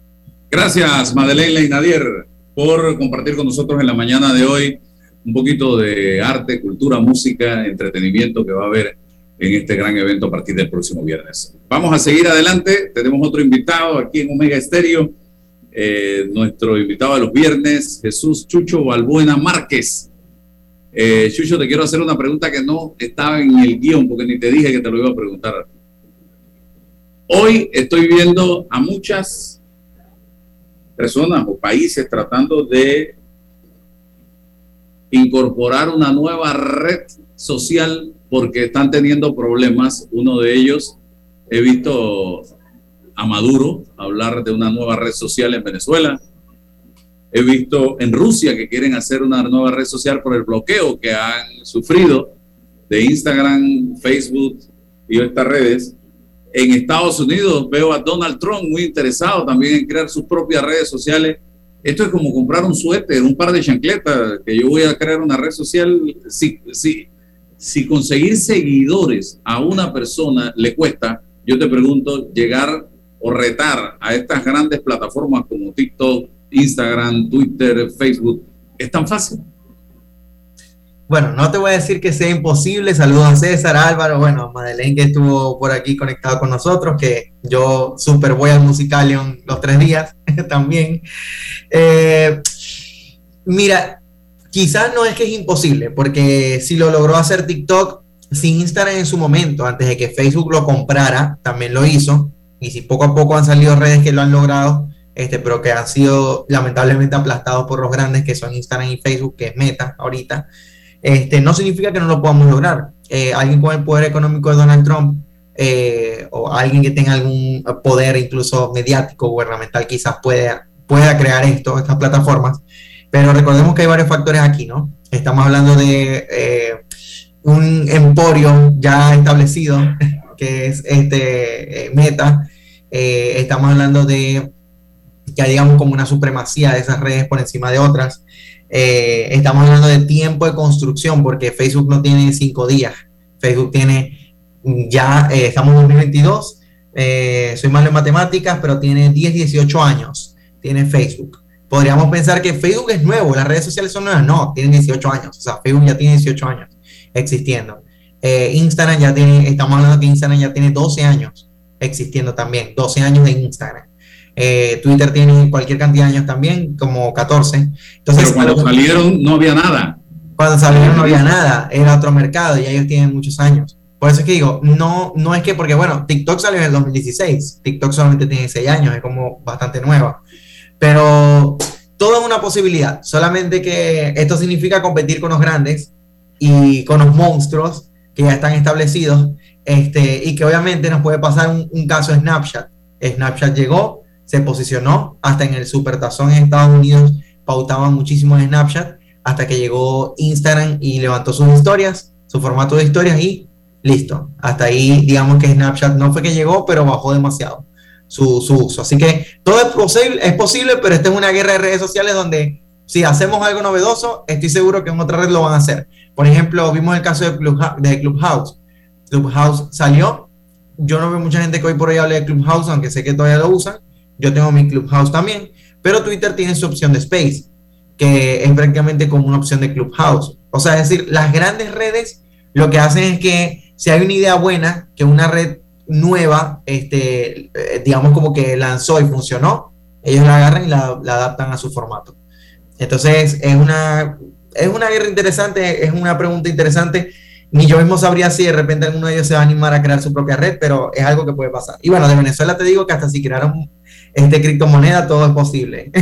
Gracias, Madeleine Nadier, por compartir con nosotros en la mañana de hoy un poquito de arte, cultura, música, entretenimiento que va a haber en este gran evento a partir del próximo viernes. Vamos a seguir adelante. Tenemos otro invitado aquí en Omega Estéreo. Eh, nuestro invitado de los viernes, Jesús Chucho Balbuena Márquez. Eh, Chucho, te quiero hacer una pregunta que no estaba en el guion porque ni te dije que te lo iba a preguntar. Hoy estoy viendo a muchas personas o países tratando de incorporar una nueva red social porque están teniendo problemas. Uno de ellos, he visto a Maduro hablar de una nueva red social en Venezuela. He visto en Rusia que quieren hacer una nueva red social por el bloqueo que han sufrido de Instagram, Facebook y estas redes. En Estados Unidos veo a Donald Trump muy interesado también en crear sus propias redes sociales. Esto es como comprar un suéter, un par de chancletas, que yo voy a crear una red social. Si, si, si conseguir seguidores a una persona le cuesta, yo te pregunto, llegar o retar a estas grandes plataformas como TikTok, Instagram, Twitter, Facebook, ¿es tan fácil? Bueno, no te voy a decir que sea imposible. Saludos a César, Álvaro, bueno, Madeleine que estuvo por aquí conectado con nosotros, que yo súper voy al Musicalion los tres días también. Eh, mira, quizás no es que es imposible, porque si lo logró hacer TikTok sin Instagram en su momento, antes de que Facebook lo comprara, también lo hizo. Y si poco a poco han salido redes que lo han logrado, este, pero que han sido lamentablemente aplastados por los grandes que son Instagram y Facebook, que es Meta ahorita. Este, no significa que no lo podamos lograr. Eh, alguien con el poder económico de Donald Trump eh, o alguien que tenga algún poder incluso mediático, gubernamental, quizás pueda, pueda crear esto, estas plataformas. Pero recordemos que hay varios factores aquí, ¿no? Estamos hablando de eh, un emporio ya establecido, que es este Meta. estamos hablando de ya digamos como una supremacía de esas redes por encima de otras. Eh, estamos hablando de tiempo de construcción, porque Facebook no tiene cinco días. Facebook tiene ya, eh, estamos en 2022, eh, soy malo en matemáticas, pero tiene 10, 18 años, tiene Facebook. Podríamos pensar que Facebook es nuevo, las redes sociales son nuevas. No, tienen 18 años. O sea, Facebook ya tiene 18 años existiendo. Instagram ya tiene, estamos hablando que Instagram ya tiene 12 años existiendo también, 12 años de Instagram. Eh, Twitter tiene cualquier cantidad de años también, como 14. Entonces, Pero cuando salieron no había nada. Cuando salieron no había nada, era otro mercado y ellos tienen muchos años. Por eso es que digo, no, no es que, porque bueno, TikTok salió en el 2016, TikTok solamente tiene 6 años, es como bastante nueva. Pero todo es una posibilidad, solamente que esto significa competir con los grandes y con los monstruos que ya están establecidos, este, y que obviamente nos puede pasar un, un caso Snapchat. Snapchat llegó, se posicionó hasta en el supertazón en Estados Unidos, pautaban muchísimo en Snapchat, hasta que llegó Instagram y levantó sus historias, su formato de historias y listo. Hasta ahí, digamos que Snapchat no fue que llegó, pero bajó demasiado su, su uso. Así que todo es posible, es posible, pero esta es una guerra de redes sociales donde si hacemos algo novedoso, estoy seguro que en otra red lo van a hacer. Por ejemplo, vimos el caso de, de Clubhouse. Clubhouse salió. Yo no veo mucha gente que hoy por hoy hable de Clubhouse, aunque sé que todavía lo usan yo tengo mi Clubhouse también, pero Twitter tiene su opción de Space, que es prácticamente como una opción de Clubhouse. O sea, es decir, las grandes redes lo que hacen es que si hay una idea buena, que una red nueva, este, eh, digamos como que lanzó y funcionó, ellos la agarran y la, adaptan a su formato. Entonces, es una, es una guerra interesante, es una pregunta interesante. Ni yo mismo sabría si de repente alguno de ellos se va a animar a crear su propia red, pero es algo que puede pasar. Y bueno, de Venezuela te digo que hasta si crearon este criptomoneda, todo es posible.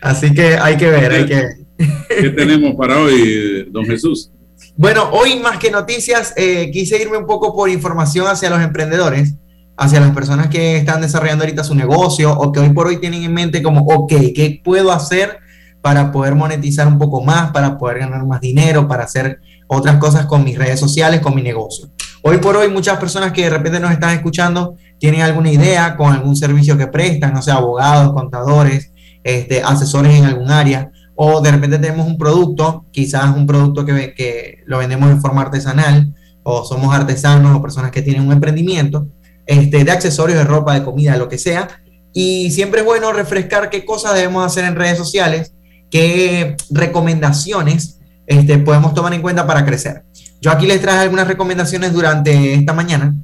Así que hay que ver, hay que ¿Qué tenemos para hoy, don Jesús? Bueno, hoy más que noticias, eh, quise irme un poco por información hacia los emprendedores, hacia las personas que están desarrollando ahorita su negocio o que hoy por hoy tienen en mente como, ok, ¿qué puedo hacer para poder monetizar un poco más, para poder ganar más dinero, para hacer otras cosas con mis redes sociales, con mi negocio? Hoy por hoy muchas personas que de repente nos están escuchando tienen alguna idea con algún servicio que prestan, no sé, abogados, contadores, este, asesores en algún área, o de repente tenemos un producto, quizás un producto que, lo vendemos en forma artesanal, o somos artesanos o personas que tienen un emprendimiento, este, de accesorios, de ropa, de comida, lo que sea, y siempre es bueno refrescar qué cosas debemos hacer en redes sociales, qué recomendaciones este, podemos tomar en cuenta para crecer. Yo aquí les traje algunas recomendaciones durante esta mañana.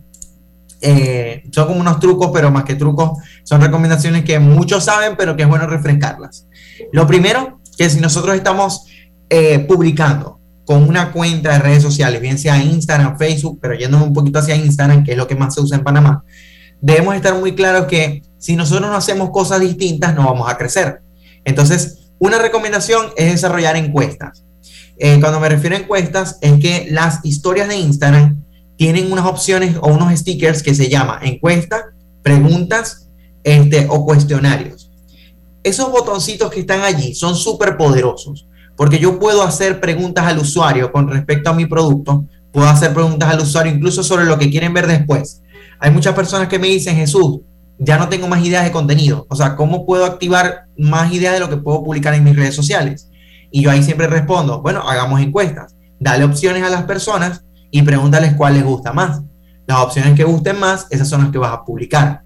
Eh, son como unos trucos, pero más que trucos, son recomendaciones que muchos saben, pero que es bueno refrescarlas. Lo primero, que si nosotros estamos eh, publicando con una cuenta de redes sociales, bien sea Instagram, Facebook, pero yéndome un poquito hacia Instagram, que es lo que más se usa en Panamá, debemos estar muy claros que si nosotros no hacemos cosas distintas, no vamos a crecer. Entonces, una recomendación es desarrollar encuestas. Eh, cuando me refiero a encuestas, es que las historias de Instagram tienen unas opciones o unos stickers que se llama encuesta, preguntas este, o cuestionarios. Esos botoncitos que están allí son súper poderosos porque yo puedo hacer preguntas al usuario con respecto a mi producto, puedo hacer preguntas al usuario incluso sobre lo que quieren ver después. Hay muchas personas que me dicen, Jesús, ya no tengo más ideas de contenido. O sea, ¿cómo puedo activar más ideas de lo que puedo publicar en mis redes sociales? Y yo ahí siempre respondo, bueno, hagamos encuestas. Dale opciones a las personas y pregúntales cuál les gusta más. Las opciones que gusten más, esas son las que vas a publicar.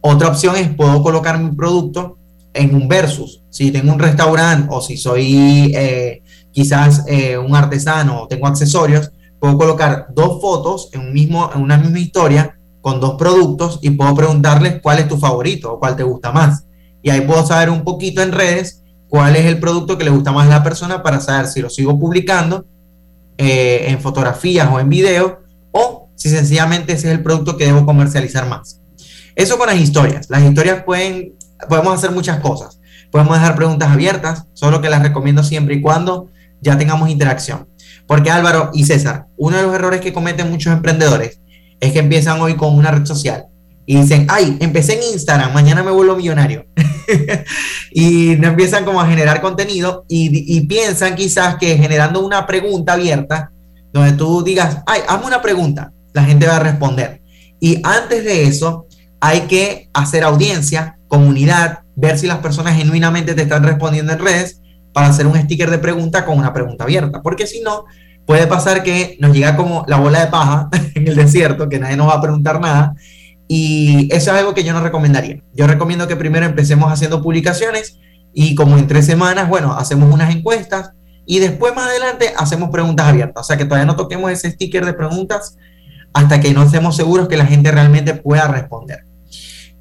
Otra opción es, puedo colocar mi producto en un versus. Si tengo un restaurante o si soy eh, quizás eh, un artesano o tengo accesorios, puedo colocar dos fotos en, un mismo, en una misma historia con dos productos y puedo preguntarles cuál es tu favorito o cuál te gusta más. Y ahí puedo saber un poquito en redes cuál es el producto que le gusta más a la persona para saber si lo sigo publicando eh, en fotografías o en video o si sencillamente ese es el producto que debo comercializar más. Eso con las historias. Las historias pueden, podemos hacer muchas cosas. podemos dejar preguntas abiertas, solo que las recomiendo siempre y cuando ya tengamos interacción. Porque Álvaro y César, uno de los errores que cometen muchos emprendedores es que empiezan hoy con una red social y dicen, ay, empecé en Instagram, mañana me vuelvo millonario. y no empiezan como a generar contenido y, y, piensan quizás que generando una pregunta abierta, donde tú digas, ay, hazme una pregunta, la gente va a responder. Y antes de eso, hay que hacer audiencia, comunidad, ver si las personas genuinamente te están respondiendo en redes para hacer un sticker de pregunta con una pregunta abierta. Porque si no, puede pasar que nos llega como la bola de paja en el desierto, que nadie nos va a preguntar nada. Y eso es algo que yo no recomendaría. Yo recomiendo que primero empecemos haciendo publicaciones y como en tres semanas, bueno, hacemos unas encuestas y después más adelante hacemos preguntas abiertas. O sea que todavía no toquemos ese sticker de preguntas hasta que no estemos seguros que la gente realmente pueda responder.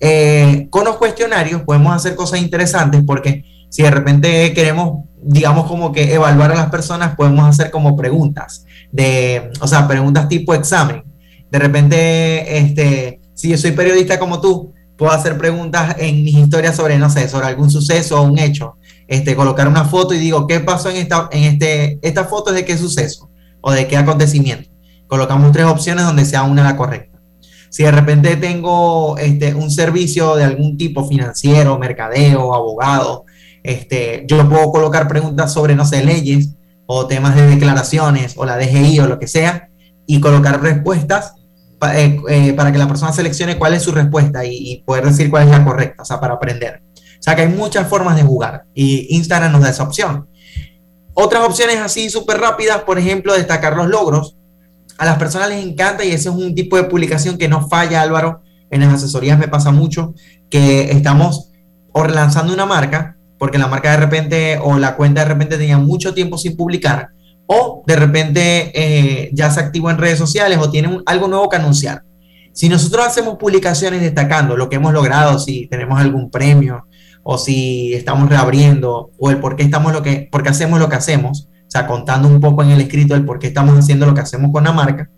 Eh, con los cuestionarios podemos hacer cosas interesantes porque si de repente queremos, digamos, como que evaluar a las personas, podemos hacer como preguntas, de, o sea, preguntas tipo examen. De repente, este, si yo soy periodista como tú, puedo hacer preguntas en mis historias sobre, no sé, sobre algún suceso o un hecho. Este, colocar una foto y digo, ¿qué pasó en esta, en este, foto de qué suceso o de qué acontecimiento? Colocamos tres opciones donde sea una la correcta. Si de repente tengo este, un servicio de algún tipo financiero, mercadeo, abogado, este, yo puedo colocar preguntas sobre, no sé, leyes o temas de declaraciones o la DGI o lo que sea y colocar respuestas eh, eh, para que la persona seleccione cuál es su respuesta y, y, poder decir cuál es la correcta, o sea, para aprender. O sea, que hay muchas formas de jugar y Instagram nos da esa opción. Otras opciones así súper rápidas, por ejemplo, destacar los logros a las personas les encanta y ese es un tipo de publicación que no falla, Álvaro. En las asesorías me pasa mucho que estamos o lanzando una marca, porque la marca de repente o la cuenta de repente tenía mucho tiempo sin publicar, o de repente eh, ya se activó en redes sociales o tiene algo nuevo que anunciar. Si nosotros hacemos publicaciones destacando lo que hemos logrado, si tenemos algún premio o si estamos reabriendo o el por qué estamos lo que, porque hacemos lo que hacemos, o sea, contando un poco en el escrito el por qué estamos haciendo lo que hacemos con la marca,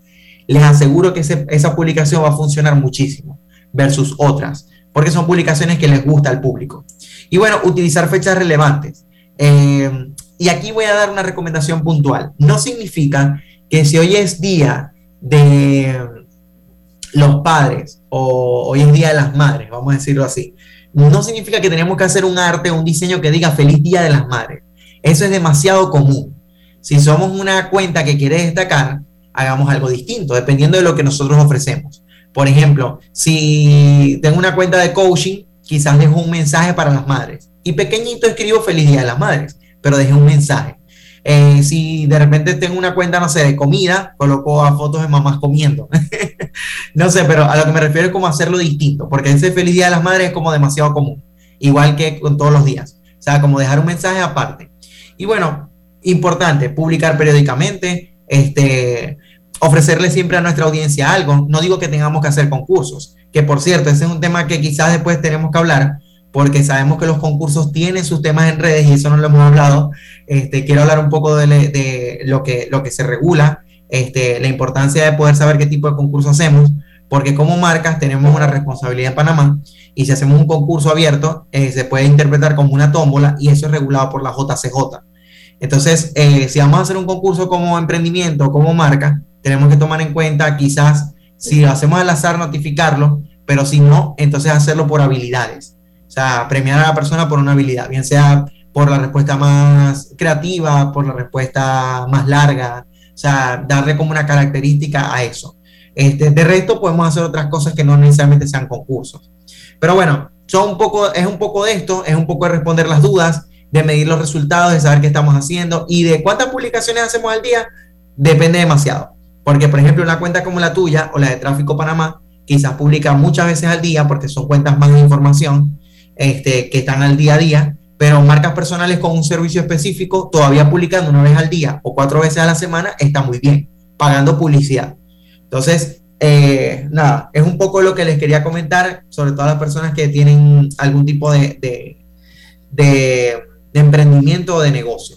les aseguro que esa publicación va a funcionar muchísimo versus otras, porque son publicaciones que les gusta al público. Y bueno, utilizar fechas relevantes. Eh, y aquí voy a dar una recomendación puntual. No significa que si hoy es día de los padres o hoy es día de las madres, vamos a decirlo así, no significa que tenemos que hacer un arte o un diseño que diga feliz día de las madres. Eso es demasiado común. Si somos una cuenta que quiere destacar, hagamos algo distinto, dependiendo de lo que nosotros ofrecemos. Por ejemplo, si tengo una cuenta de coaching, quizás dejo un mensaje para las madres. Y pequeñito escribo feliz día de las madres, pero dejé un mensaje. Eh, si de repente tengo una cuenta, no sé, de comida, coloco a fotos de mamás comiendo. no sé, pero a lo que me refiero es como hacerlo distinto, porque ese feliz día de las madres es como demasiado común, igual que con todos los días. O sea, como dejar un mensaje aparte. Y bueno, Importante, publicar periódicamente, este, ofrecerle siempre a nuestra audiencia algo. No digo que tengamos que hacer concursos, que por cierto, ese es un tema que quizás después tenemos que hablar, porque sabemos que los concursos tienen sus temas en redes y eso no lo hemos hablado. Este, quiero hablar un poco de, lo, que, se regula, este, la importancia de poder saber qué tipo de concurso hacemos, porque como marcas tenemos una responsabilidad en Panamá y si hacemos un concurso abierto, eh, se puede interpretar como una tómbola y eso es regulado por la JCJ. Entonces, eh, si vamos a hacer un concurso como emprendimiento, como marca, tenemos que tomar en cuenta quizás si lo hacemos al azar, notificarlo, pero si no, entonces hacerlo por habilidades. O sea, premiar a la persona por una habilidad, bien sea por la respuesta más creativa, por la respuesta más larga, o sea, darle como una característica a eso. Este, de resto, podemos hacer otras cosas que no necesariamente sean concursos. Pero bueno, son un poco, es un poco de esto, es un poco de responder las dudas de medir los resultados, de saber qué estamos haciendo y de cuántas publicaciones hacemos al día, depende demasiado. Porque, por ejemplo, una cuenta como la tuya o la de Tráfico Panamá, quizás publica muchas veces al día porque son cuentas más de información este, que están al día a día, pero marcas personales con un servicio específico, todavía publicando una vez al día o cuatro veces a la semana, está muy bien, pagando publicidad. Entonces, eh, nada, es un poco lo que les quería comentar, sobre todo a las personas que tienen algún tipo de, de de emprendimiento o de negocio.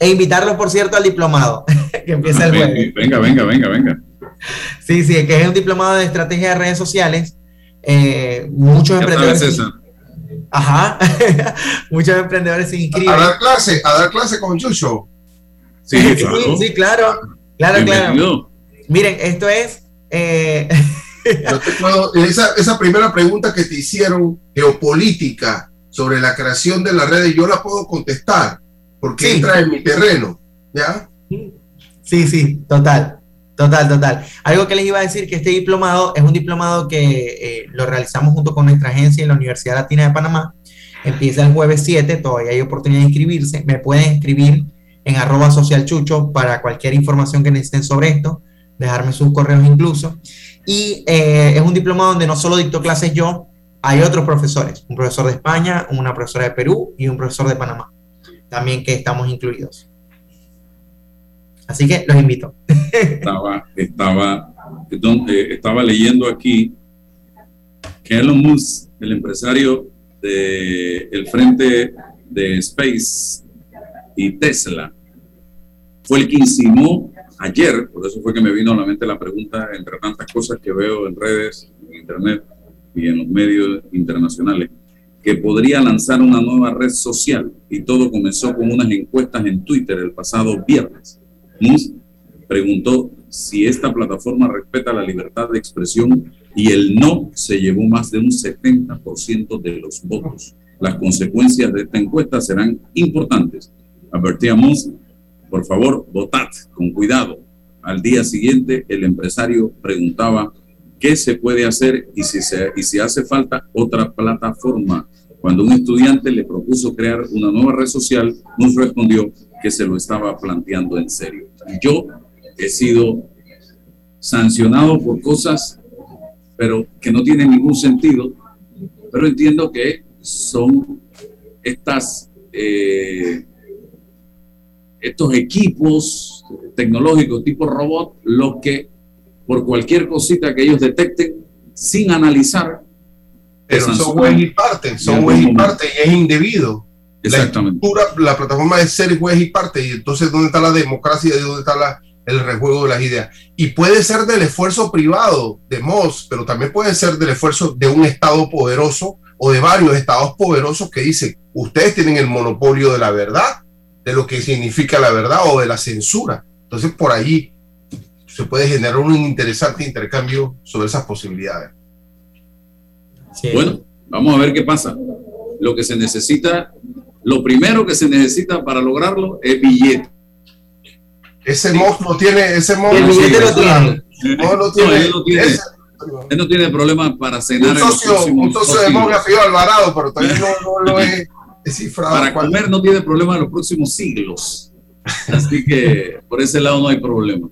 E invitarlos, por cierto, al diplomado que empieza el jueves. Venga, venga, venga, venga. Sí, sí, que es un diplomado de estrategia de redes sociales. Eh, muchos emprendedores. Ajá. Muchos emprendedores se inscriben. A dar clase, a dar clase con Chucho. Sí, claro. Sí, claro. Claro, claro. Miren, esto es. Eh... Yo te puedo, esa, esa primera pregunta que te hicieron, geopolítica, sobre la creación de las redes, yo la puedo contestar, porque entra en mi terreno. ¿Ya? Sí, sí, total. Total, total. Algo que les iba a decir que este diplomado es un diplomado que eh, lo realizamos junto con nuestra agencia en la Universidad Latina de Panamá. Empieza el jueves 7, todavía hay oportunidad de inscribirse. Me pueden escribir en arroba socialchucho para cualquier información que necesiten sobre esto, dejarme sus correos incluso. Y eh, es un diplomado donde no solo dicto clases yo, hay otros profesores, un profesor de España, una profesora de Perú y un profesor de Panamá, también que estamos incluidos. Así que los invito. Estaba, estaba, eh, estaba leyendo aquí que Elon Musk, el empresario del frente de Space y Tesla, fue el que insinuó ayer, por eso fue que me vino a la mente la pregunta, entre tantas cosas que veo en redes, en internet y en los medios internacionales, que podría lanzar una nueva red social. Y todo comenzó con unas encuestas en Twitter el pasado viernes. Musk preguntó si esta plataforma respeta la libertad de expresión y el no se llevó más de un 70% de los votos. Las consecuencias de esta encuesta serán importantes. Advertía Musk por favor, votad con cuidado. Al día siguiente, el empresario preguntaba qué se puede hacer y si, se, y si hace falta otra plataforma. Cuando un estudiante le propuso crear una nueva red social, nos respondió que se lo estaba planteando en serio. Yo he sido sancionado por cosas, pero que no tienen ningún sentido, pero entiendo que son estas eh, estos equipos tecnológicos tipo robot, lo que por cualquier cosita que ellos detecten, sin analizar. Pero son juez y parte, son juez y parte y es indebido. Exactamente. La, la plataforma es ser juez y parte, y entonces, ¿dónde está la democracia y dónde está la, el rejuego de las ideas? Y puede ser del esfuerzo privado de Moss, pero también puede ser del esfuerzo de un Estado poderoso o de varios estados poderosos que dicen, ustedes tienen el monopolio de la verdad de lo que significa la verdad o de la censura. Entonces, por allí se puede generar un interesante intercambio sobre esas posibilidades. Bueno, vamos a ver qué pasa. Lo que se necesita, lo primero que se necesita para lograrlo es billete. Ese monstruo tiene, ese monstruo. El billete lo tiene. No, no tiene. él, no tiene él no tiene problema para cenar. Un socio, un socio demógrafo Alvarado, pero todavía no, no lo es. Para comer no tiene problema en los próximos siglos. Así que por ese lado no hay problema.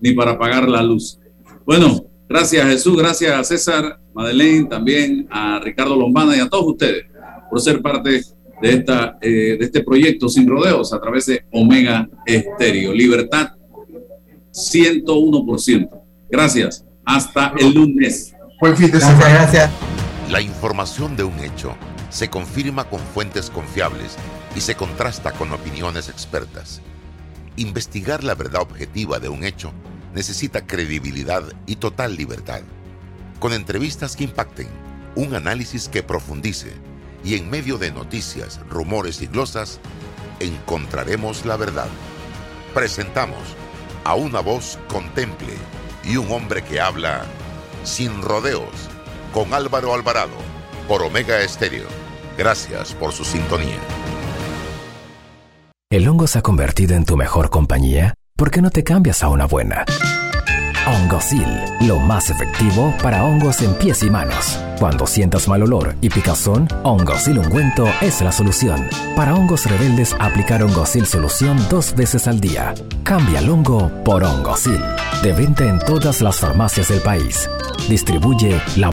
Ni para pagar la luz. Bueno, gracias Jesús, gracias a César, Madeleine, también a Ricardo Lombana y a todos ustedes por ser parte de, esta, eh, de este proyecto sin rodeos a través de Omega Estéreo. Libertad 101%. Gracias. Hasta el lunes. Buen fin de semana. Gracias. La información de un hecho se confirma con fuentes confiables y se contrasta con opiniones expertas. Investigar la verdad objetiva de un hecho necesita credibilidad y total libertad. Con entrevistas que impacten, un análisis que profundice y en medio de noticias, rumores y glosas, encontraremos la verdad. Presentamos a una voz contemple y un hombre que habla sin rodeos con Álvaro Alvarado por Omega Estéreo. Gracias por su sintonía. ¿El hongo se ha convertido en tu mejor compañía? ¿Por qué no te cambias a una buena? Hongosil, lo más efectivo para hongos en pies y manos. Cuando sientas mal olor y picazón, Hongosil ungüento es la solución. Para hongos rebeldes, aplicar Hongosil solución dos veces al día. Cambia el hongo por Hongosil. De venta en todas las farmacias del país. Distribuye la